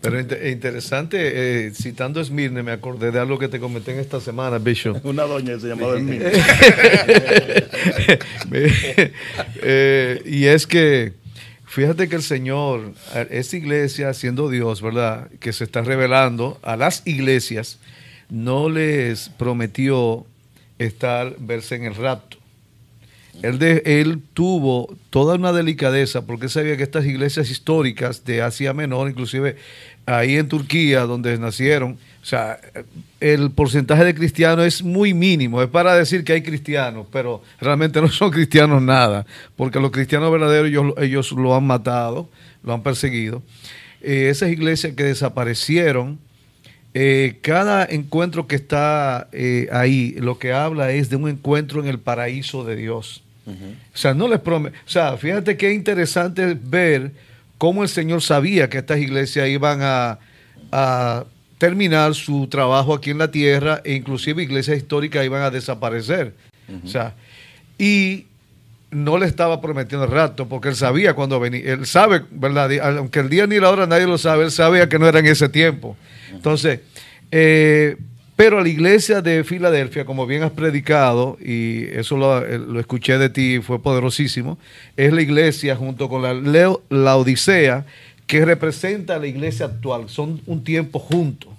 Pero inte- interesante, eh, citando a Esmirne, me acordé de algo que te comenté en esta semana, Bishop. [laughs] Una doña se llamaba. [laughs] Eh, y es que, fíjate que el Señor, esta iglesia, siendo Dios, ¿verdad? Que se está revelando a las iglesias, no les prometió estar, verse en el rapto. Él, de- él tuvo toda una delicadeza porque sabía que estas iglesias históricas de Asia Menor, inclusive ahí en Turquía, donde nacieron, o sea, el porcentaje de cristianos es muy mínimo. Es para decir que hay cristianos, pero realmente no son cristianos nada, porque los cristianos verdaderos ellos, ellos lo han matado, lo han perseguido. Eh, esas iglesias que desaparecieron, eh, cada encuentro que está eh, ahí, lo que habla es de un encuentro en el paraíso de Dios. O sea, no les prome- O sea, fíjate qué interesante ver cómo el Señor sabía que estas iglesias iban a, a terminar su trabajo aquí en la tierra e inclusive iglesias históricas iban a desaparecer. O sea, y no le estaba prometiendo el rato porque él sabía cuando venía. Él sabe, ¿verdad? Aunque el día ni la hora nadie lo sabe, él sabía que no era en ese tiempo. Entonces, eh, pero la iglesia de Filadelfia, como bien has predicado, y eso lo, eh, lo escuché de ti, fue poderosísimo, es la iglesia junto con la, Leo, la Odisea, que representa a la iglesia actual. Son un tiempo juntos.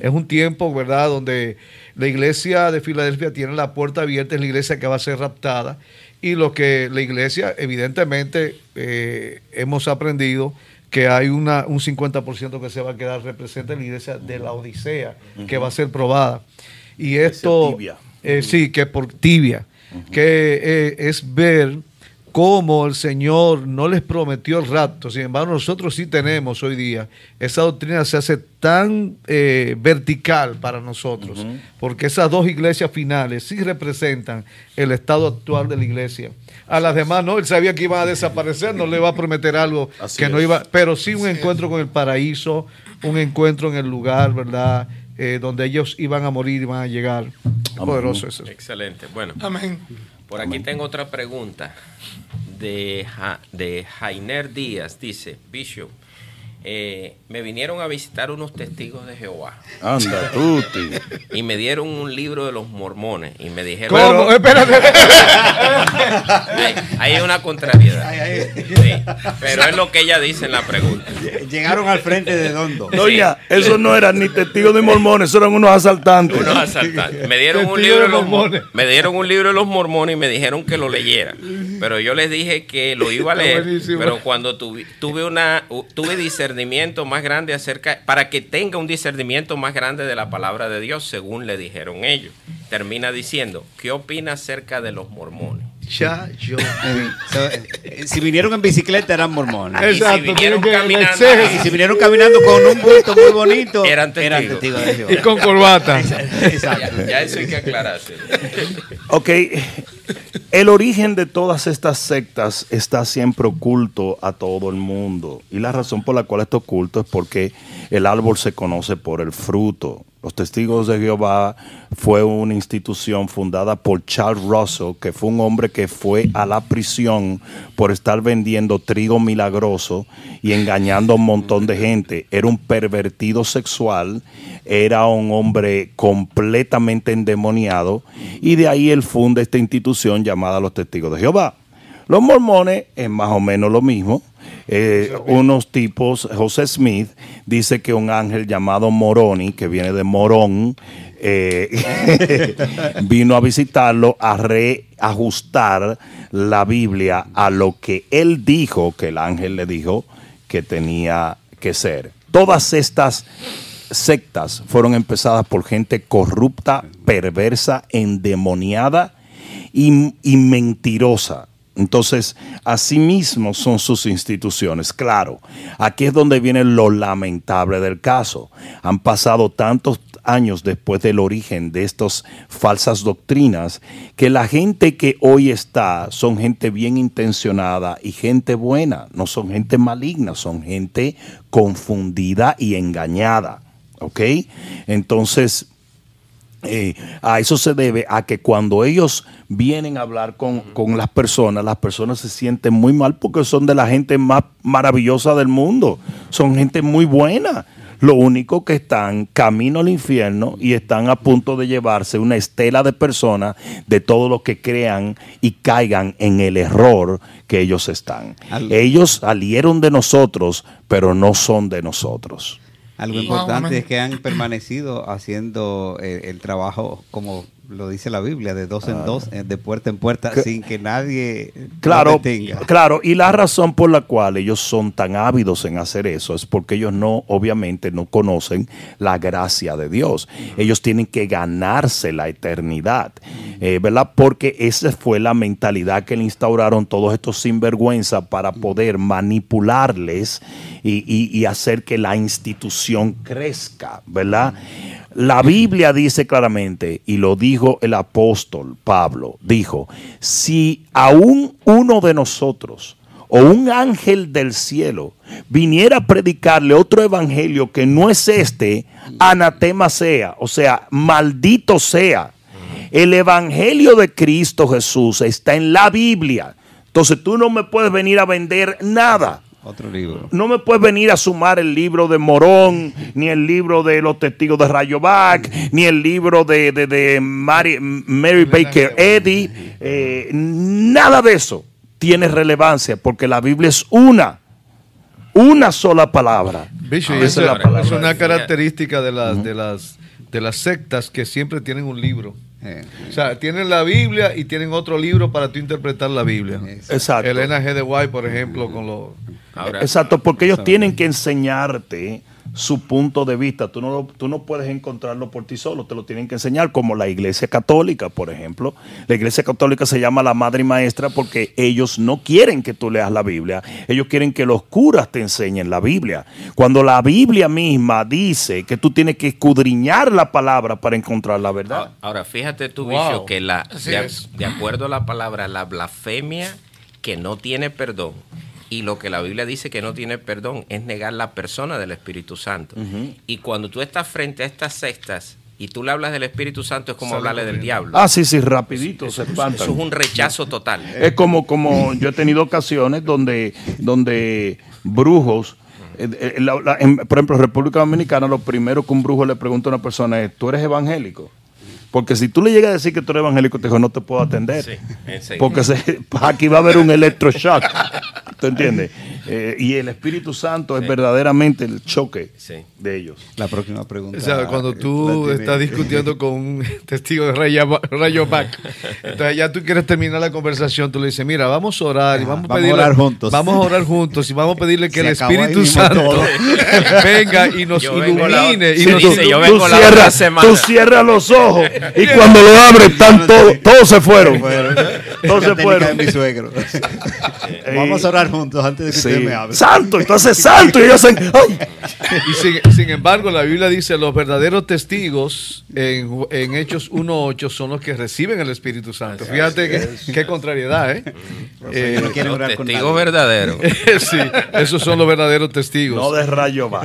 Es un tiempo, ¿verdad?, donde la iglesia de Filadelfia tiene la puerta abierta, es la iglesia que va a ser raptada. Y lo que la iglesia, evidentemente, eh, hemos aprendido que hay una, un 50% que se va a quedar representa la iglesia de la Odisea, que va a ser probada. Y esto, tibia. eh, sí, que por tibia, que eh, es ver cómo el Señor no les prometió el rapto. Sin embargo, nosotros sí tenemos hoy día, esa doctrina se hace tan eh, vertical para nosotros, porque esas dos iglesias finales sí representan el estado actual de la iglesia. A las demás no, él sabía que iban a desaparecer, no le iba a prometer algo [laughs] Así que no iba, pero sí un encuentro con el paraíso, un encuentro en el lugar, ¿verdad? Eh, donde ellos iban a morir y van a llegar. Poderoso eso. Excelente. Bueno, Amén. Por aquí tengo otra pregunta de, Ja- de Jainer Díaz. Dice, Bishop, eh, me vinieron a visitar unos testigos de Jehová Anda, [laughs] tuti. y me dieron un libro de los mormones y me dijeron... ¿Cómo? Espérate. [laughs] Hay, hay una contrariedad. Sí, pero es lo que ella dice en la pregunta. Llegaron al frente de Dondo. [laughs] Doña, eso no eran ni testigos ni mormones, eso eran unos asaltantes. Unos asaltantes. Me dieron un libro de de los mormones. Me dieron un libro de los mormones y me dijeron que lo leyera. Pero yo les dije que lo iba a leer. Pero cuando tuve, tuve una tuve discernimiento más grande acerca para que tenga un discernimiento más grande de la palabra de Dios, según le dijeron ellos. Termina diciendo, ¿qué opina acerca de los mormones? Ya, yo. So, eh, si vinieron en bicicleta eran mormones. Es- Exacto, caminando-. Y si vinieron caminando con un bulto muy bonito, Eran testigos. de Jehová. Y con corbata. Exacto. Ya, ya eso hay que aclararse. Ok, el origen de todas estas sectas está siempre oculto a todo el mundo. Y la razón por la cual está oculto es porque el árbol se conoce por el fruto. Los Testigos de Jehová fue una institución fundada por Charles Russell, que fue un hombre que fue a la prisión por estar vendiendo trigo milagroso y engañando a un montón de gente. Era un pervertido sexual, era un hombre completamente endemoniado y de ahí él funda esta institución llamada los Testigos de Jehová. Los mormones es más o menos lo mismo. Eh, unos tipos, José Smith dice que un ángel llamado Moroni, que viene de Morón, eh, [laughs] vino a visitarlo a reajustar la Biblia a lo que él dijo, que el ángel le dijo que tenía que ser. Todas estas sectas fueron empezadas por gente corrupta, perversa, endemoniada y, y mentirosa. Entonces, asimismo son sus instituciones. Claro, aquí es donde viene lo lamentable del caso. Han pasado tantos años después del origen de estas falsas doctrinas que la gente que hoy está son gente bien intencionada y gente buena, no son gente maligna, son gente confundida y engañada. ¿Ok? Entonces, eh, a eso se debe a que cuando ellos vienen a hablar con, con, las personas, las personas se sienten muy mal porque son de la gente más maravillosa del mundo, son gente muy buena. Lo único que están camino al infierno y están a punto de llevarse una estela de personas de todo lo que crean y caigan en el error que ellos están. Ellos salieron de nosotros, pero no son de nosotros. Algo importante es que han permanecido haciendo eh, el trabajo como lo dice la Biblia, de dos en dos, eh, de puerta en puerta, sin que nadie claro, tenga. Claro, y la razón por la cual ellos son tan ávidos en hacer eso es porque ellos no, obviamente, no conocen la gracia de Dios. Ellos tienen que ganarse la eternidad, eh, ¿verdad? Porque esa fue la mentalidad que le instauraron todos estos sinvergüenza para poder manipularles y, y hacer que la institución crezca, ¿verdad? La Biblia dice claramente, y lo dijo el apóstol Pablo, dijo, si aún uno de nosotros o un ángel del cielo viniera a predicarle otro evangelio que no es este, anatema sea, o sea, maldito sea. El evangelio de Cristo Jesús está en la Biblia. Entonces tú no me puedes venir a vender nada. Otro libro. No me puedes venir a sumar el libro de Morón, ni el libro de los testigos de Rayovac, ni el libro de, de, Mary, Mary, Baker Eddy. Eh, nada de eso tiene relevancia porque la Biblia es una. Una sola palabra. Bicho, y esa es, la palabra. es una característica de las, de, las, de las sectas que siempre tienen un libro. Eh, o sea, tienen la Biblia y tienen otro libro para tú interpretar la Biblia. Exacto. Elena G. de White, por ejemplo, con los... Exacto, porque ellos tienen que enseñarte su punto de vista. Tú no, tú no puedes encontrarlo por ti solo, te lo tienen que enseñar, como la Iglesia Católica, por ejemplo. La Iglesia Católica se llama la Madre y Maestra porque ellos no quieren que tú leas la Biblia, ellos quieren que los curas te enseñen la Biblia. Cuando la Biblia misma dice que tú tienes que escudriñar la palabra para encontrar la verdad. Ahora, fíjate tú, wow. que la, de, de acuerdo a la palabra, la blasfemia que no tiene perdón y lo que la Biblia dice que no tiene perdón es negar la persona del Espíritu Santo. Uh -huh. Y cuando tú estás frente a estas sectas y tú le hablas del Espíritu Santo es como Sale hablarle del diablo. Ah, sí, sí, rapidito eso, se espantan. Eso es un rechazo total. Es como, como yo he tenido ocasiones donde, donde brujos, eh, eh, la, la, en, por ejemplo, en República Dominicana, lo primero que un brujo le pregunta a una persona es, ¿tú eres evangélico? Porque si tú le llegas a decir que tú eres evangélico, te dijo, no te puedo atender. Sí, porque se, aquí va a haber un electroshock. ¿Tú entiendes? Eh, y el Espíritu Santo sí. es verdaderamente el choque sí. de ellos. La próxima pregunta. O sea, cuando tú estás discutiendo con un [laughs] testigo de rayo, rayo back, entonces ya tú quieres terminar la conversación, tú le dices, mira, vamos a orar y vamos, vamos a pedirle, orar juntos. Vamos a orar juntos y vamos a pedirle que Se el Espíritu Santo [laughs] venga y nos yo ilumine. Y nos, dice, yo vengo tú, la cierra, semana. tú cierras los ojos y cuando lo abres, están [laughs] todos, todos se fueron. Todos se fueron. mi suegro. [laughs] Vamos a orar juntos antes de que sí. usted me hable. Santo, entonces santo. Y ellos hacen, ¡ay! Y sin, sin, embargo, la Biblia dice: los verdaderos testigos en, en Hechos 1.8 son los que reciben el Espíritu Santo. Fíjate qué, qué contrariedad, ¿eh? eh no orar testigos verdaderos. [laughs] sí, esos son los verdaderos testigos. No de rayo va.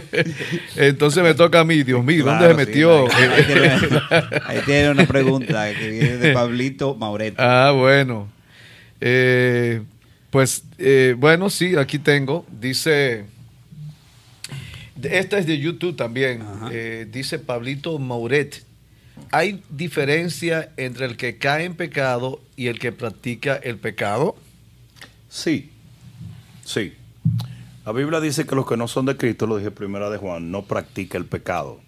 [laughs] entonces me toca a mí, Dios mío, ¿dónde claro, se metió? Sí, ahí, tiene, ahí, tiene, una pregunta que viene de Pablito Mauret. Ah, bueno. Eh, pues eh, bueno, sí, aquí tengo. Dice, esta es de YouTube también. Eh, dice Pablito Mauret. ¿hay diferencia entre el que cae en pecado y el que practica el pecado? Sí, sí. La Biblia dice que los que no son de Cristo, lo dije primera de Juan, no practica el pecado.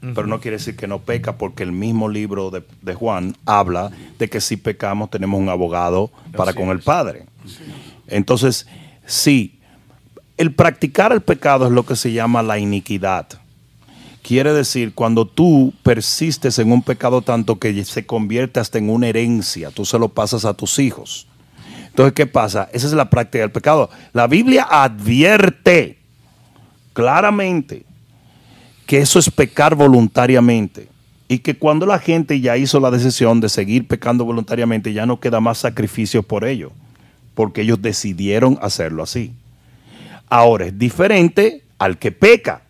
Pero no quiere decir que no peca, porque el mismo libro de, de Juan habla de que si pecamos tenemos un abogado para Así con el. Padre. Entonces, sí, el practicar el pecado es lo que se llama la iniquidad. Quiere decir, cuando tú persistes en un pecado tanto que se convierte hasta en una herencia, tú se lo pasas a tus hijos. Entonces, ¿qué pasa? Esa es la práctica del pecado. La Biblia advierte claramente que eso es pecar voluntariamente y que cuando la gente ya hizo la decisión de seguir pecando voluntariamente, ya no queda más sacrificio por ello, porque ellos decidieron hacerlo así. Ahora es diferente al que peca,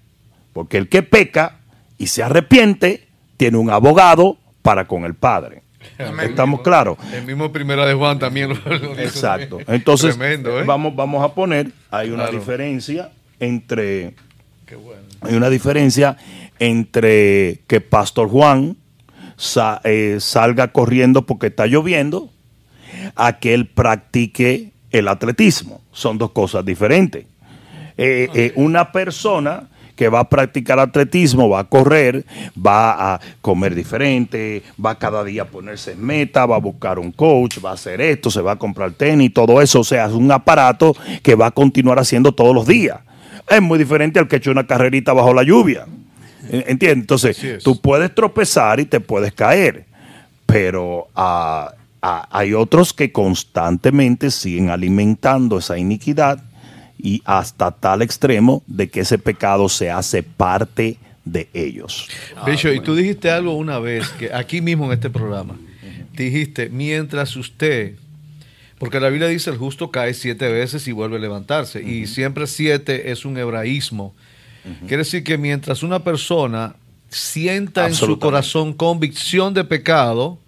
porque el que peca y se arrepiente tiene un abogado para con el Padre. ¿Estamos claros? El mismo primera de Juan también lo, Exacto. Entonces, Tremendo, ¿eh? vamos, vamos a poner, hay una Claro. diferencia entre, Qué bueno. Hay una diferencia entre que Pastor Juan sa- eh, salga corriendo porque está lloviendo a que él practique el atletismo. Son dos cosas diferentes. Eh, eh, una persona que va a practicar atletismo, va a correr, va a comer diferente, va cada día a ponerse en meta, va a buscar un coach, va a hacer esto, se va a comprar tenis, todo eso. O sea, es un aparato que va a continuar haciendo todos los días. Es muy diferente al que echa una carrerita bajo la lluvia. ¿Entiendes? Entonces, tú puedes tropezar y te puedes caer, pero ah, ah, hay otros que constantemente siguen alimentando esa iniquidad y hasta tal extremo de que ese pecado se hace parte de ellos. Bishop, y tú dijiste algo una vez, que aquí mismo en este programa, dijiste, mientras usted, porque la Biblia dice el justo cae siete veces y vuelve a levantarse, y siempre siete es un hebraísmo. Quiere decir que mientras una persona sienta en su corazón convicción de pecado,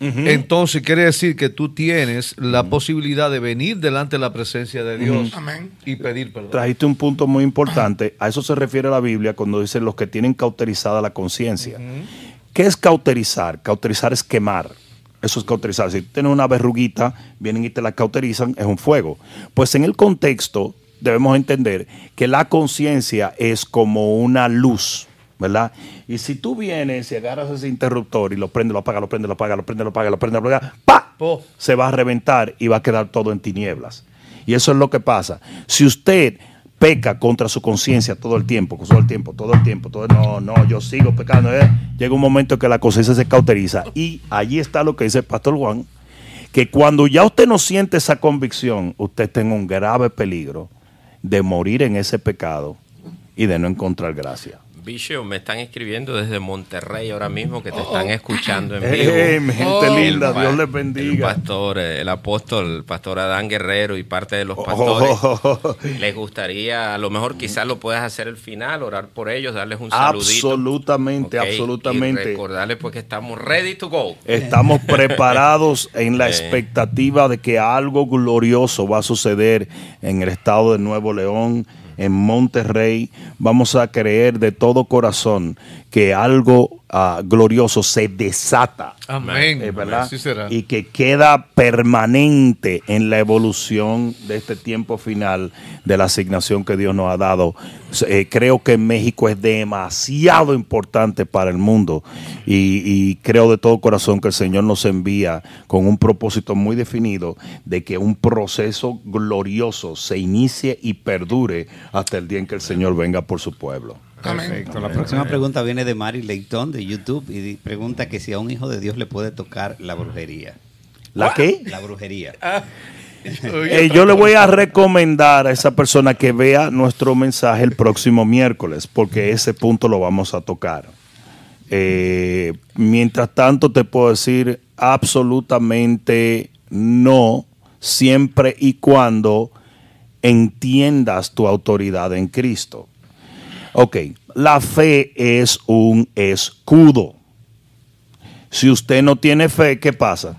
entonces quiere decir que tú tienes la posibilidad de venir delante de la presencia de Dios Amén. y pedir perdón. Trajiste un punto muy importante. A eso se refiere la Biblia cuando dice los que tienen cauterizada la conciencia. ¿Qué es cauterizar? Cauterizar es quemar. Eso es cauterizar. Si tú tienes una verruguita, vienen y te la cauterizan, es un fuego. Pues en el contexto debemos entender que la conciencia es como una luz, ¿verdad? Y si tú vienes y agarras ese interruptor y lo prendes, lo apagas, lo prendes, lo apagas, lo prendes, lo apagas, lo prendes, lo apagas, ¡pa! Se va a reventar y va a quedar todo en tinieblas. Y eso es lo que pasa. Si usted peca contra su conciencia todo el tiempo, todo el tiempo, todo el tiempo, todo no, no, yo sigo pecando, eh, llega un momento que la conciencia se cauteriza. Y allí está lo que dice el pastor Juan, que cuando ya usted no siente esa convicción, usted está en un grave peligro de morir en ese pecado y de no encontrar gracia. Bishop, me están escribiendo desde Monterrey ahora mismo que te Oh, están escuchando en vivo. Eh, mi gente Oh. linda, El Dios les El bendiga. pastor, eh, el apóstol, el pastor Adán Guerrero y parte de los pastores. Oh. [laughs] Les gustaría, a lo mejor quizás lo puedas hacer al final, orar por ellos, darles un saludito. Absolutamente, Ok, absolutamente. Y recordarles pues que estamos ready to go. Estamos [laughs] preparados en la Eh. expectativa de que algo glorioso va a suceder en el estado de Nuevo León, en Monterrey. Vamos a creer de todo corazón que algo ah, glorioso se desata. Amén. eh, ¿verdad? Así será. Y que queda permanente en la evolución de este tiempo final de la asignación que Dios nos ha dado. Eh, creo que México es demasiado importante para el mundo y, y creo de todo corazón que el Señor nos envía con un propósito muy definido de que un proceso glorioso se inicie y perdure hasta el día en que el Señor venga por su pueblo. Amén. Perfecto. La próxima pregunta viene de Mari Leighton de YouTube y pregunta que si a un hijo de Dios le puede tocar la brujería. ¿La qué? La brujería. [laughs] Eh, yo le voy a recomendar a esa persona que vea nuestro mensaje el próximo miércoles, porque ese punto lo vamos a tocar. Eh, mientras tanto, te puedo decir absolutamente no, siempre y cuando entiendas tu autoridad en Cristo. Ok, la fe es un escudo. Si usted no tiene fe, ¿qué pasa?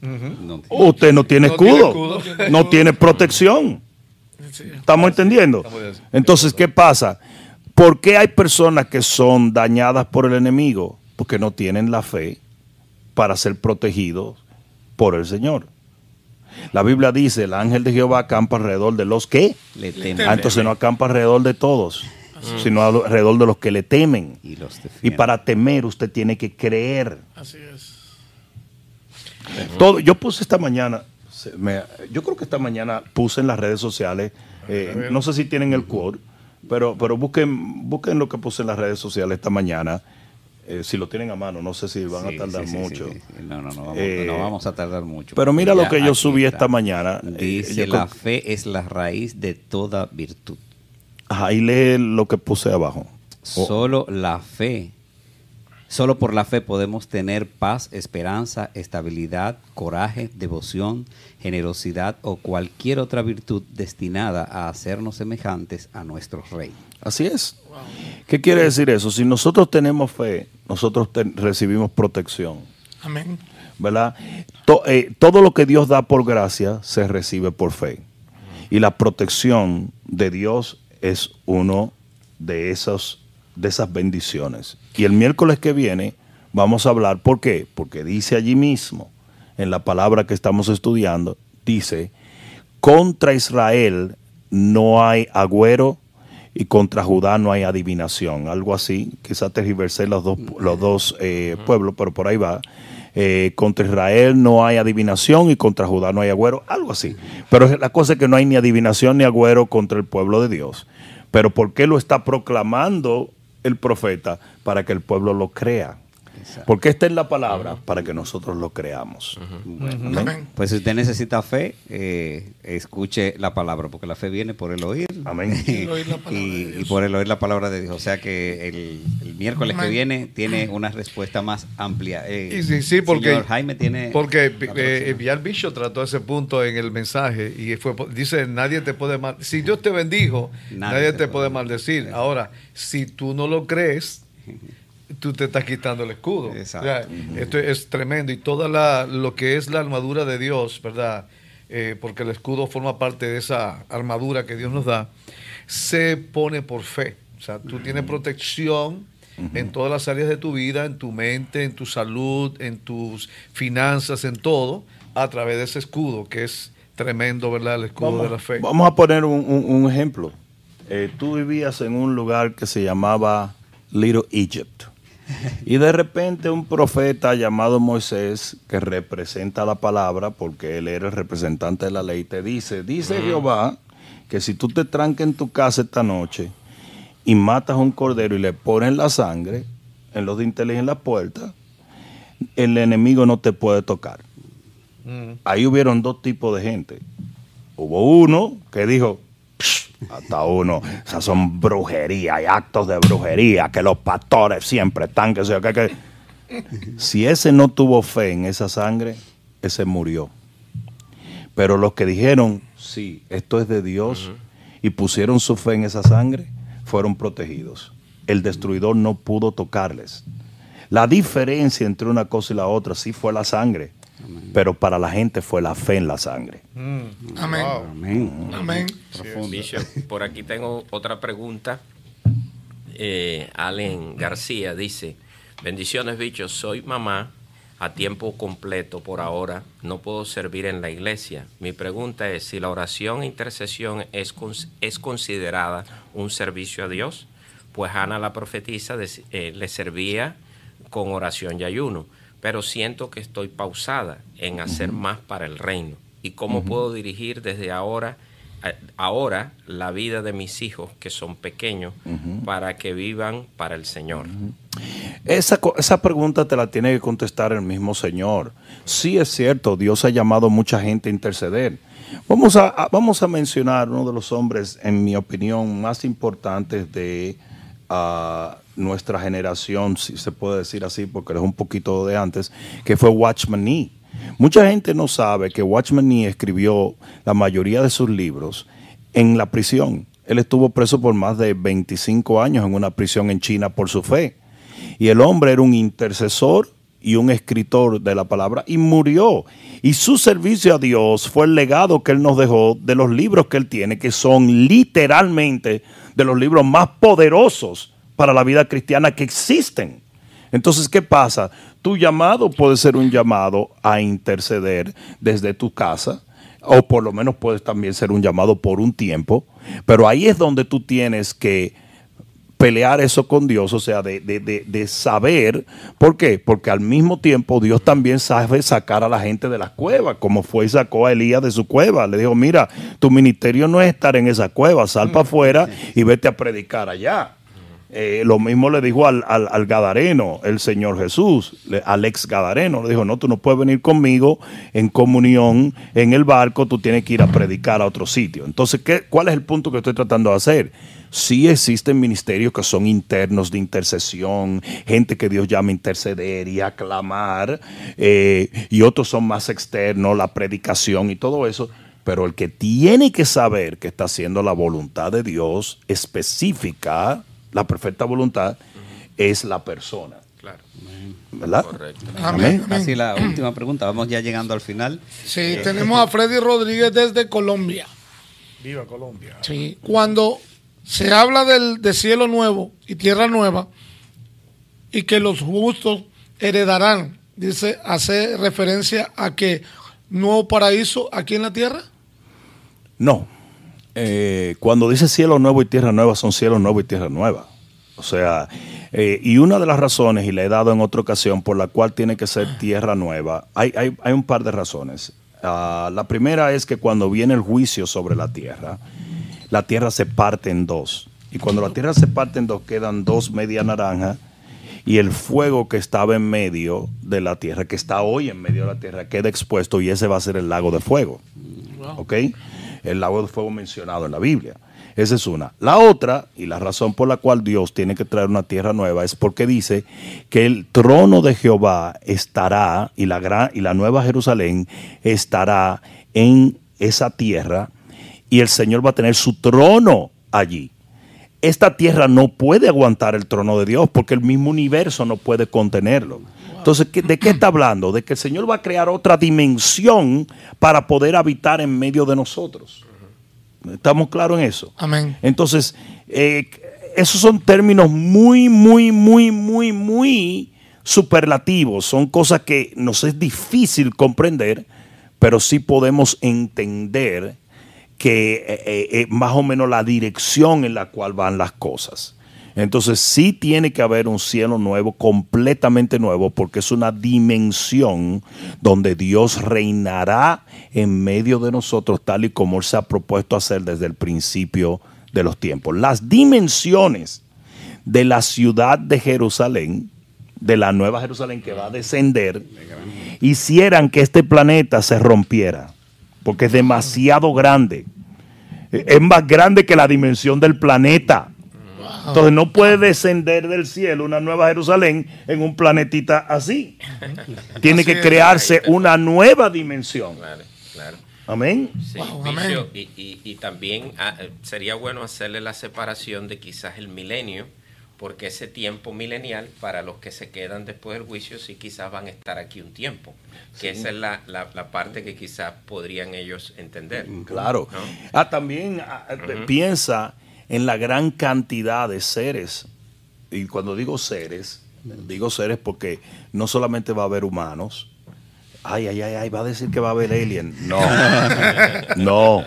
No. Usted no tiene No tiene escudo, no tiene protección. ¿Estamos entendiendo? Entonces, ¿qué pasa? ¿Por qué hay personas que son dañadas por el enemigo? Porque no tienen la fe para ser protegidos por el Señor. La Biblia dice, el ángel de Jehová acampa alrededor de los que Le temen. Ah, entonces no acampa alrededor de todos, sino alrededor de los que le temen. Y los Y defiende. para temer usted tiene que creer. Así es. Todo, yo puse esta mañana, me- yo creo que esta mañana puse en las redes sociales, eh, no sé si tienen el quote, pero, pero busquen, busquen lo que puse en las redes sociales esta mañana. Eh, si lo tienen a mano, no sé si van Sí, a tardar sí, mucho. sí. No, no, no vamos, Eh, no vamos a tardar mucho. pero mira lo que yo subí está. esta mañana, eh, Dice, yo la fe es la raíz de toda virtud. Ahí lee lo que puse abajo. Oh, Solo la fe, solo por la fe podemos tener paz, esperanza, estabilidad, coraje, devoción, generosidad o cualquier otra virtud destinada a hacernos semejantes a nuestro Rey. Así es. ¿Qué quiere decir eso? Si nosotros tenemos fe, nosotros te- recibimos protección. Amén. ¿verdad? To- eh, todo lo que Dios da por gracia se recibe por fe. Y la protección de Dios es uno de esos de esas bendiciones. Y el miércoles que viene vamos a hablar, ¿por qué? Porque dice allí mismo, en la palabra que estamos estudiando, dice, contra Israel no hay agüero y contra Judá no hay adivinación. Algo así, quizás tergiversé los dos, los dos eh, pueblos, pero por ahí va. Eh, contra Israel no hay adivinación y contra Judá no hay agüero, algo así. Pero la cosa es que no hay ni adivinación ni agüero contra el pueblo de Dios. Pero ¿por qué lo está proclamando el profeta? Para que el pueblo lo crea. Porque está en la palabra para que nosotros lo creamos. Amén. Amén. Pues si usted necesita fe, eh, escuche la palabra, porque la fe viene por el oír. Amén. [laughs] y, por el oír la palabra de Dios. O sea que el, el miércoles que viene tiene una respuesta más amplia. Eh, Y sí, sí, porque, señor Jaime tiene. porque eh, Villar Bishop trató ese punto en el mensaje y fue, dice, nadie te puede mal, si Dios te bendijo, nadie, te, puede maldecir. Ahora, si tú no lo crees, tú te estás quitando el escudo. Exacto. O sea, Esto es tremendo y toda la, lo que es la armadura de Dios, ¿verdad? Eh, porque el escudo forma parte de esa armadura que Dios nos da, se pone por fe. O sea, tú tienes protección en todas las áreas de tu vida, en tu mente, en tu salud, en tus finanzas, en todo, a través de ese escudo, que es tremendo, ¿verdad? El escudo de la fe. Vamos a poner un, un- un ejemplo. Eh, tú vivías en un lugar que se llamaba Little Egypt. Y de repente un profeta llamado Moisés, que representa la palabra, porque él era el representante de la ley, te dice, dice Jehová, que si tú te trancas en tu casa esta noche y matas a un cordero y le pones la sangre en los dinteles y en la puerta, el enemigo no te puede tocar. Ahí hubieron dos tipos de gente. Hubo uno que dijo, "Psh, hasta uno, esas son brujería y actos de brujería, que los pastores siempre están, que sea, que, que-". Si ese no tuvo fe en esa sangre, ese murió. Pero los que dijeron, sí, esto es de Dios, y pusieron su fe en esa sangre, fueron protegidos. El destruidor no pudo tocarles. La diferencia entre una cosa y la otra sí fue la sangre, pero para la gente fue la fe en la sangre. Amén. Amén. Amén. Bishop, por aquí tengo otra pregunta. Eh, Allen García dice, bendiciones bichos, soy mamá a tiempo completo por ahora, no puedo servir en la iglesia. Mi pregunta es si la oración e intercesión es, es considerada un servicio a Dios, pues Ana la profetisa eh, le servía con oración y ayuno, pero siento que estoy pausada en hacer más para el reino. ¿Y cómo puedo dirigir desde ahora ahora la vida de mis hijos que son pequeños para que vivan para el Señor. Esa, esa pregunta te la tiene que contestar el mismo Señor. Sí es cierto, Dios ha llamado a mucha gente a interceder. Vamos a, a- vamos a mencionar uno de los hombres, en mi opinión, más importantes de ah, nuestra generación, si se puede decir así, porque es un poquito de antes, que fue Watchman Nee. Mucha gente no sabe que Watchman Nee escribió la mayoría de sus libros en la prisión. Él estuvo preso por más de 25 años en una prisión en China por su fe. Y el hombre era un intercesor y un escritor de la palabra y murió. Y su servicio a Dios fue el legado que él nos dejó de los libros que él tiene, que son literalmente de los libros más poderosos para la vida cristiana que existen. Entonces, ¿qué pasa? Tu llamado puede ser un llamado a interceder desde tu casa, o por lo menos puede también ser un llamado por un tiempo, pero ahí es donde tú tienes que pelear eso con Dios, o sea, de, de, de, saber, ¿por qué? Porque al mismo tiempo Dios también sabe sacar a la gente de las cuevas, como fue y sacó a Elías de su cueva. Le dijo, mira, tu ministerio no es estar en esa cueva, sal para afuera y vete a predicar allá. Eh, lo mismo le dijo al, al, Gadareno, el Señor Jesús, al ex Gadareno. Le dijo, no, tú no puedes venir conmigo en comunión en el barco, tú tienes que ir a predicar a otro sitio. Entonces, ¿qué, ¿cuál es el punto que estoy tratando de hacer? Sí existen ministerios que son internos de intercesión, gente que Dios llama a interceder y aclamar, eh, y otros son más externos, la predicación y todo eso. Pero el que tiene que saber que está haciendo la voluntad de Dios específica, la perfecta voluntad, es la persona. Claro. ¿Verdad? Correcto. Amén. Así la última pregunta, vamos ya llegando al final. Sí, tenemos a Freddy Rodríguez desde Colombia. Viva Colombia. Sí, cuando se habla del, de cielo nuevo y tierra nueva y que los justos heredarán, dice, hace referencia a que nuevo paraíso aquí en la tierra. No. Eh, cuando dice cielo nuevo y tierra nueva, son cielos nuevos y tierra nueva. O sea, eh, y una de las razones, y le he dado en otra ocasión, por la cual tiene que ser tierra nueva, hay, hay, hay un par de razones. Ah, la primera es que cuando viene el juicio sobre la tierra, la tierra se parte en dos. Y cuando la tierra se parte en dos, quedan dos media naranja y el fuego que estaba en medio de la tierra, que está hoy en medio de la tierra, queda expuesto y ese va a ser el lago de fuego. ¿Ok? El lago de fuego mencionado en la Biblia. Esa es una. La otra, y la razón por la cual Dios tiene que traer una tierra nueva, es porque dice que el trono de Jehová estará, y la, gran, y la nueva Jerusalén estará en esa tierra y el Señor va a tener su trono allí. Esta tierra no puede aguantar el trono de Dios porque el mismo universo no puede contenerlo. Entonces, ¿de qué está hablando? De que el Señor va a crear otra dimensión para poder habitar en medio de nosotros. ¿Estamos claros en eso? Amén. Entonces, eh, esos son términos muy, muy, muy, muy, muy superlativos. Son cosas que nos es difícil comprender, pero sí podemos entender que eh, eh, más o menos la dirección en la cual van las cosas. Entonces sí tiene que haber un cielo nuevo, completamente nuevo, porque es una dimensión donde Dios reinará en medio de nosotros tal y como Él se ha propuesto hacer desde el principio de los tiempos. Las dimensiones de la ciudad de Jerusalén, de la nueva Jerusalén que va a descender, hicieran que este planeta se rompiera porque es demasiado grande. Es más grande que la dimensión del planeta. Entonces no puede descender del cielo una nueva Jerusalén en un planetita así. Tiene que crearse una nueva dimensión. Amén. Y, también ah, eh, sería bueno hacerle la separación de quizás el milenio porque ese tiempo milenial, para los que se quedan después del juicio, sí quizás van a estar aquí un tiempo. Que esa es la, la, parte que quizás podrían ellos entender. Claro. Ah, también ah, eh, piensa en la gran cantidad de seres. Y cuando digo seres, digo seres porque no solamente va a haber humanos. Ay, ay, ay, ay, va a decir que va a haber alien. No, [laughs] no.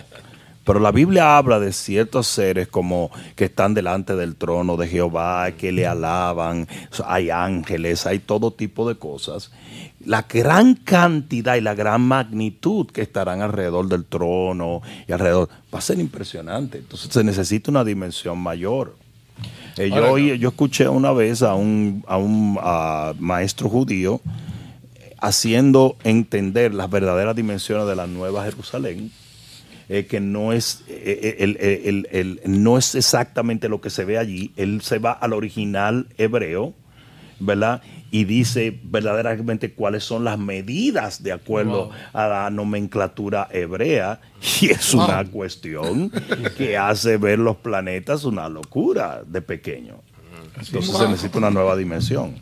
Pero la Biblia habla de ciertos seres como que están delante del trono de Jehová, que le alaban, hay ángeles, hay todo tipo de cosas. La gran cantidad y la gran magnitud que estarán alrededor del trono y alrededor va a ser impresionante. Entonces se necesita una dimensión mayor. Eh, yo, yo, escuché una vez a un, a un maestro judío haciendo entender las verdaderas dimensiones de la Nueva Jerusalén eh, que no es, eh, eh, el, no es exactamente lo que se ve allí. Él se va al original hebreo, ¿verdad? Y dice verdaderamente cuáles son las medidas de acuerdo a la nomenclatura hebrea. Y es una cuestión que hace ver los planetas una locura de pequeño. Entonces se necesita una nueva dimensión.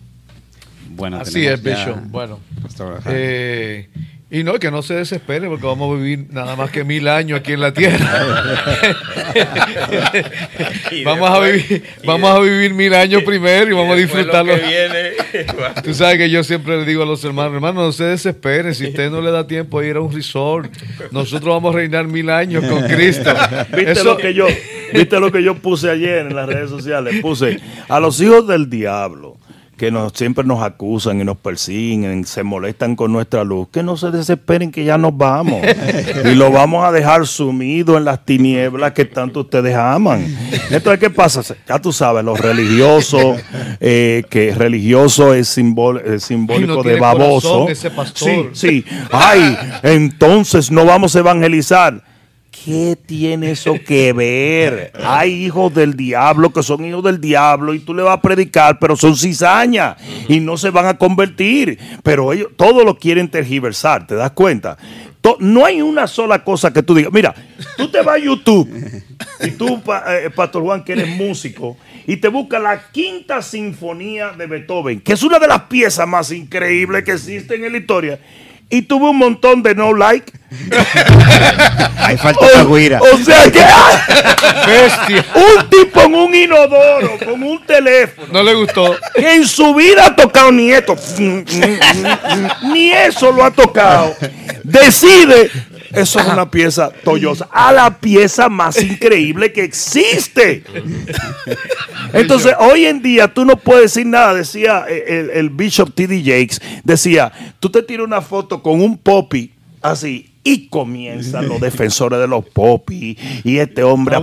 Bueno, Así es, Bishop. Bueno, Y no, que no se desespere porque vamos a vivir nada más que mil años aquí en la tierra. [laughs] Vamos, a vivir, vamos a vivir mil años primero y vamos a disfrutarlo. que viene, [laughs] Tú sabes que yo siempre le digo a los hermanos, hermanos, no se desesperen, si usted no le da tiempo a ir a un resort, nosotros vamos a reinar mil años con Cristo. [laughs] ¿Viste Eso- lo que yo, viste lo que yo puse ayer en las redes sociales? Puse a los hijos del diablo que nos, siempre nos acusan y nos persiguen, se molestan con nuestra luz, que no se desesperen que ya nos vamos [laughs] y lo vamos a dejar sumido en las tinieblas que tanto ustedes aman. Entonces, ¿qué pasa? Ya tú sabes, los religiosos, [laughs] eh, que religioso es, simbol- es simbólico de baboso. corazón ese pastor. Sí, sí. Ay, entonces no vamos a evangelizar. ¿Qué tiene eso que ver? Hay hijos del diablo que son hijos del diablo y tú le vas a predicar, pero son cizañas y no se van a convertir. Pero ellos todo lo quieren tergiversar, ¿te das cuenta? No hay una sola cosa que tú digas. Mira, tú te vas a YouTube y tú, eh, Pastor Juan, que eres músico, y te buscas la quinta sinfonía de Beethoven, que es una de las piezas más increíbles que existen en la historia. Y tuve un montón de no like. [laughs] Hay falta O, de guira. o sea que ¡ah! Bestia. un tipo en un inodoro con un teléfono No le gustó. que en su vida ha tocado ni esto, ni eso lo ha tocado. Decide, eso es una pieza tollosa, a la pieza más increíble que existe. Entonces, hoy en día tú no puedes decir nada, decía el, Bishop T.D. Jakes, decía, tú te tiras una foto con un popi así. Y comienzan los defensores de los popis y este hombre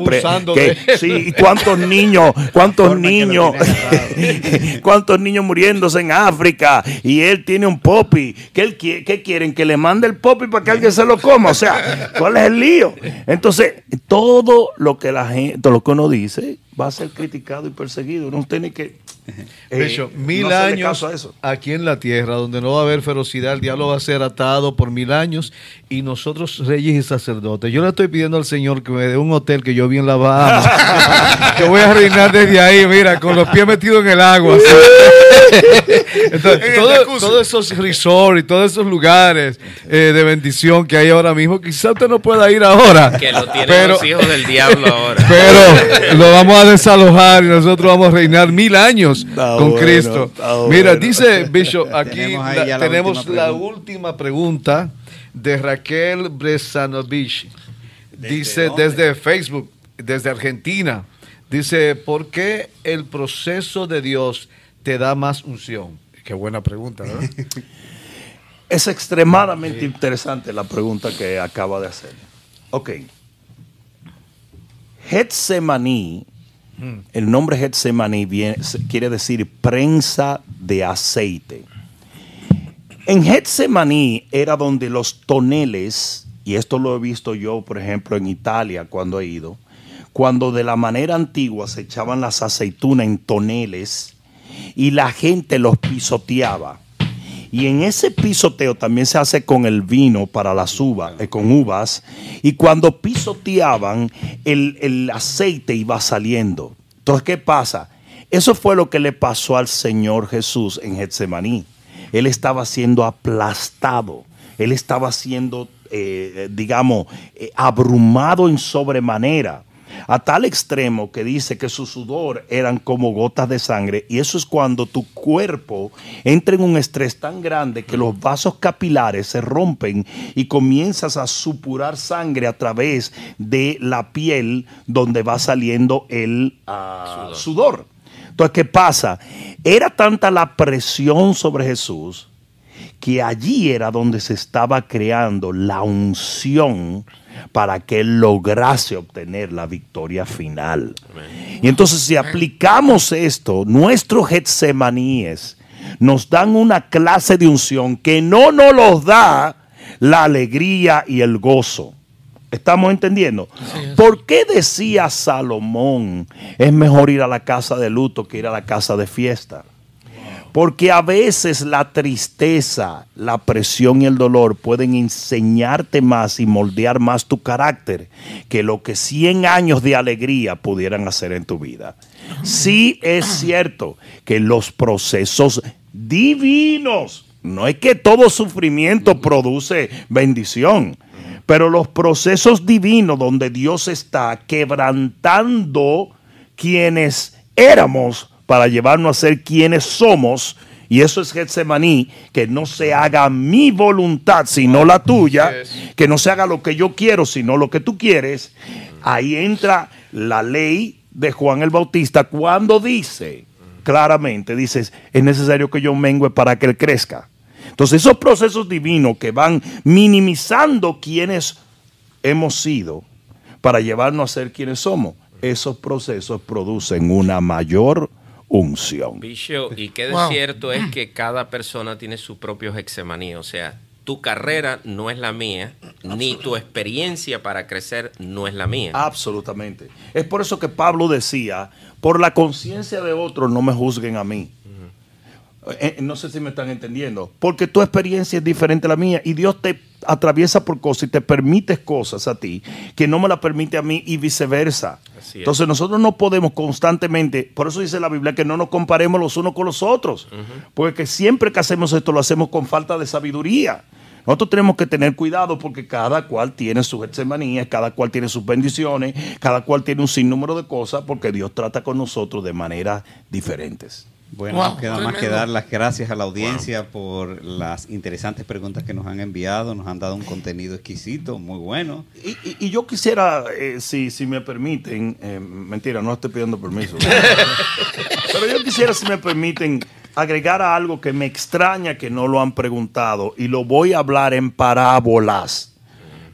que, de- sí, y cuántos niños, cuántos que niños, [laughs] cuántos niños muriéndose en África y él tiene un popi. ¿Qué, él qui- qué quieren? Que le mande el popi para que alguien se lo coma. O sea, ¿cuál es el lío? Entonces, todo lo que la gente, todo lo que uno dice va a ser criticado y perseguido. Uno tiene que eh, Bishop, mil no años caso a eso. aquí en la tierra, donde no va a haber ferocidad, el diablo va a ser atado por mil años y nosotros reyes y sacerdotes. Yo le estoy pidiendo al Señor que me dé un hotel que yo vi en la que [laughs] voy a reinar desde ahí, mira, con los pies metidos en el agua. [laughs] Entonces, todo- todos esos resorts y todos esos lugares eh, de bendición que hay ahora mismo, quizás usted no pueda ir ahora. que lo tienen pero, los hijos del diablo ahora. pero [laughs] lo vamos a desalojar y nosotros vamos a reinar mil años Está con bueno, Cristo. Mira, bueno. dice [laughs] Bishop, aquí Tenemos la- ya la tenemos última la pregunta. última pregunta de Raquel Bresanovich. Dice dónde? desde Facebook, desde Argentina. Dice, ¿por qué el proceso de Dios te da más unción? Qué buena pregunta, ¿verdad? [laughs] Es extremadamente interesante la pregunta que acaba de hacer. Ok. Getsemaní, el nombre Getsemaní viene- quiere decir prensa de aceite. En Getsemaní era donde los toneles, y esto lo he visto yo, por ejemplo, en Italia cuando he ido, cuando de la manera antigua se echaban las aceitunas en toneles y la gente los pisoteaba. Y en ese pisoteo también se hace con el vino para las uvas, eh, con uvas. Y cuando pisoteaban, el, el aceite iba saliendo. Entonces, ¿qué pasa? Eso fue lo que le pasó al Señor Jesús en Getsemaní. Él estaba siendo aplastado. Él estaba siendo, eh, digamos, eh, abrumado en sobremanera a tal extremo que dice que su sudor eran como gotas de sangre y eso es cuando tu cuerpo entra en un estrés tan grande que los vasos capilares se rompen y comienzas a supurar sangre a través de la piel donde va saliendo el ah, sudor. Entonces, ¿qué pasa? Era tanta la presión sobre Jesús que allí era donde se estaba creando la unción para que él lograse obtener la victoria final. Y entonces si aplicamos esto, nuestros Getsemaníes nos dan una clase de unción que no nos los da la alegría y el gozo. ¿Estamos entendiendo? ¿Por qué decía Salomón es mejor ir a la casa de luto que ir a la casa de fiesta? Porque a veces la tristeza, la presión y el dolor pueden enseñarte más y moldear más tu carácter que lo que 100 años de alegría pudieran hacer en tu vida. Sí es cierto que los procesos divinos No es que todo sufrimiento produce bendición, pero los procesos divinos donde Dios está quebrantando quienes éramos para llevarnos a ser quienes somos, y eso es Getsemaní, que no se haga mi voluntad sino la tuya, que no se haga lo que yo quiero sino lo que tú quieres. Ahí entra la ley de Juan el Bautista cuando dice claramente, dices, es necesario que yo mengue para que él crezca. Entonces esos procesos divinos que van minimizando quienes hemos sido para llevarnos a ser quienes somos, esos procesos producen una mayor unción. Bishop, y qué Wow. cierto es que cada persona tiene su propio hexemaní, o sea, tu carrera no es la mía, ni tu experiencia para crecer no es la mía. Absolutamente. Es por eso que Pablo decía, por la conciencia de otros no me juzguen a mí. Eh, eh, no sé si me están entendiendo. Porque tu experiencia es diferente a la mía y Dios te atraviesa por cosas y te permite cosas a ti que no me las permite a mí y viceversa. Entonces nosotros no podemos constantemente, por eso dice la Biblia que no nos comparemos los unos con los otros, porque siempre que hacemos esto lo hacemos con falta de sabiduría. Nosotros tenemos que tener cuidado porque cada cual tiene sus manías, cada cual tiene sus bendiciones, cada cual tiene un sinnúmero de cosas porque Dios trata con nosotros de maneras diferentes. Bueno, Wow, no queda más que dar las gracias a la audiencia por las interesantes preguntas que nos han enviado. Nos han dado un contenido exquisito, muy bueno. Y, y- y yo quisiera, eh, si, si me permiten, eh, mentira, no estoy pidiendo permiso. [laughs] Pero yo quisiera, si me permiten, agregar a algo que me extraña que no lo han preguntado y lo voy a hablar en parábolas,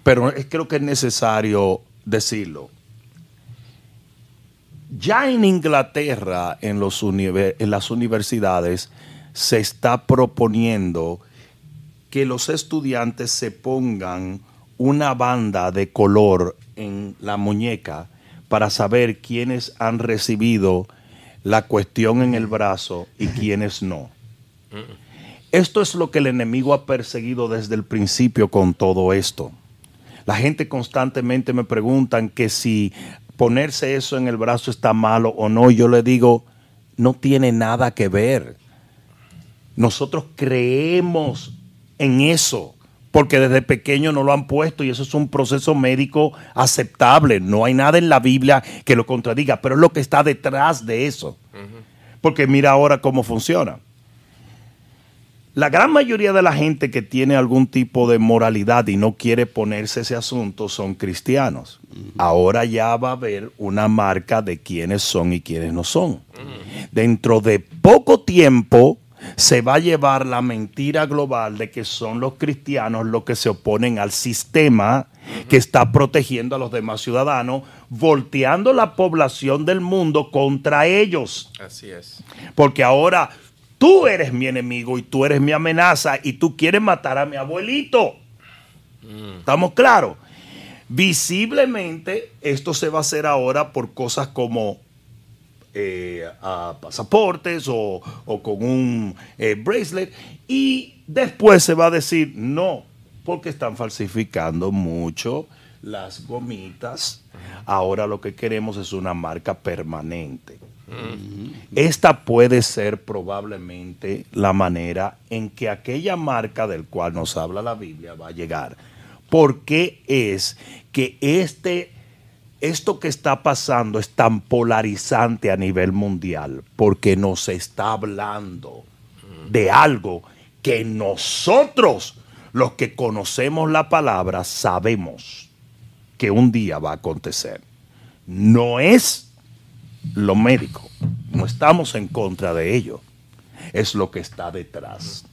pero creo que es necesario decirlo. Ya en Inglaterra, en, los las universidades, se está proponiendo que los estudiantes se pongan una banda de color en la muñeca para saber quiénes han recibido la cuestión en el brazo y quiénes no. Esto es lo que el enemigo ha perseguido desde el principio con todo esto. La gente constantemente me preguntan que si ponerse eso en el brazo está malo o no. Yo le digo, no tiene nada que ver. Nosotros creemos en eso, porque desde pequeño nos lo han puesto y eso es un proceso médico aceptable. No hay nada en la Biblia que lo contradiga, pero es lo que está detrás de eso. Porque mira ahora cómo funciona. La gran mayoría de la gente que tiene algún tipo de moralidad y no quiere ponerse ese asunto son cristianos. Ahora ya va a haber una marca de quiénes son y quiénes no son. Dentro de poco tiempo se va a llevar la mentira global de que son los cristianos los que se oponen al sistema que está protegiendo a los demás ciudadanos, volteando la población del mundo contra ellos. Así es. Porque ahora tú eres mi enemigo y tú eres mi amenaza y tú quieres matar a mi abuelito. ¿Estamos claros? Visiblemente esto se va a hacer ahora por cosas como eh, a pasaportes o, o con un eh, bracelet y después se va a decir no, porque están falsificando mucho las gomitas. Ahora lo que queremos es una marca permanente. Esta puede ser probablemente la manera en que aquella marca del cual nos habla la Biblia va a llegar. Porque es que este, esto que está pasando es tan polarizante a nivel mundial? Porque nos está hablando de algo que nosotros, los que conocemos la palabra, sabemos que un día va a acontecer. No es lo médico. No estamos en contra de ello. Es lo que está detrás.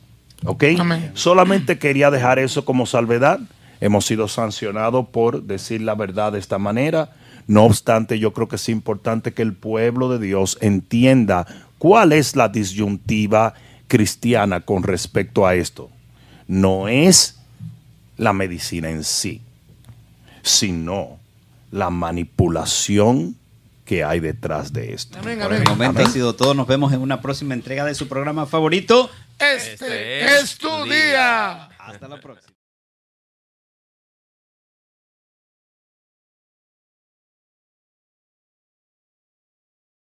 ¿Ok? Amén. Solamente quería dejar eso como salvedad. Hemos sido sancionados por decir la verdad de esta manera. No obstante, yo creo que es importante que el pueblo de Dios entienda cuál es la disyuntiva cristiana con respecto a esto. No es la medicina en sí, sino la manipulación que hay detrás de esto. Amén, Por amén. el momento ha sido todo. Nos vemos en una próxima entrega de su programa favorito. Este Este es tu día. Hasta la próxima.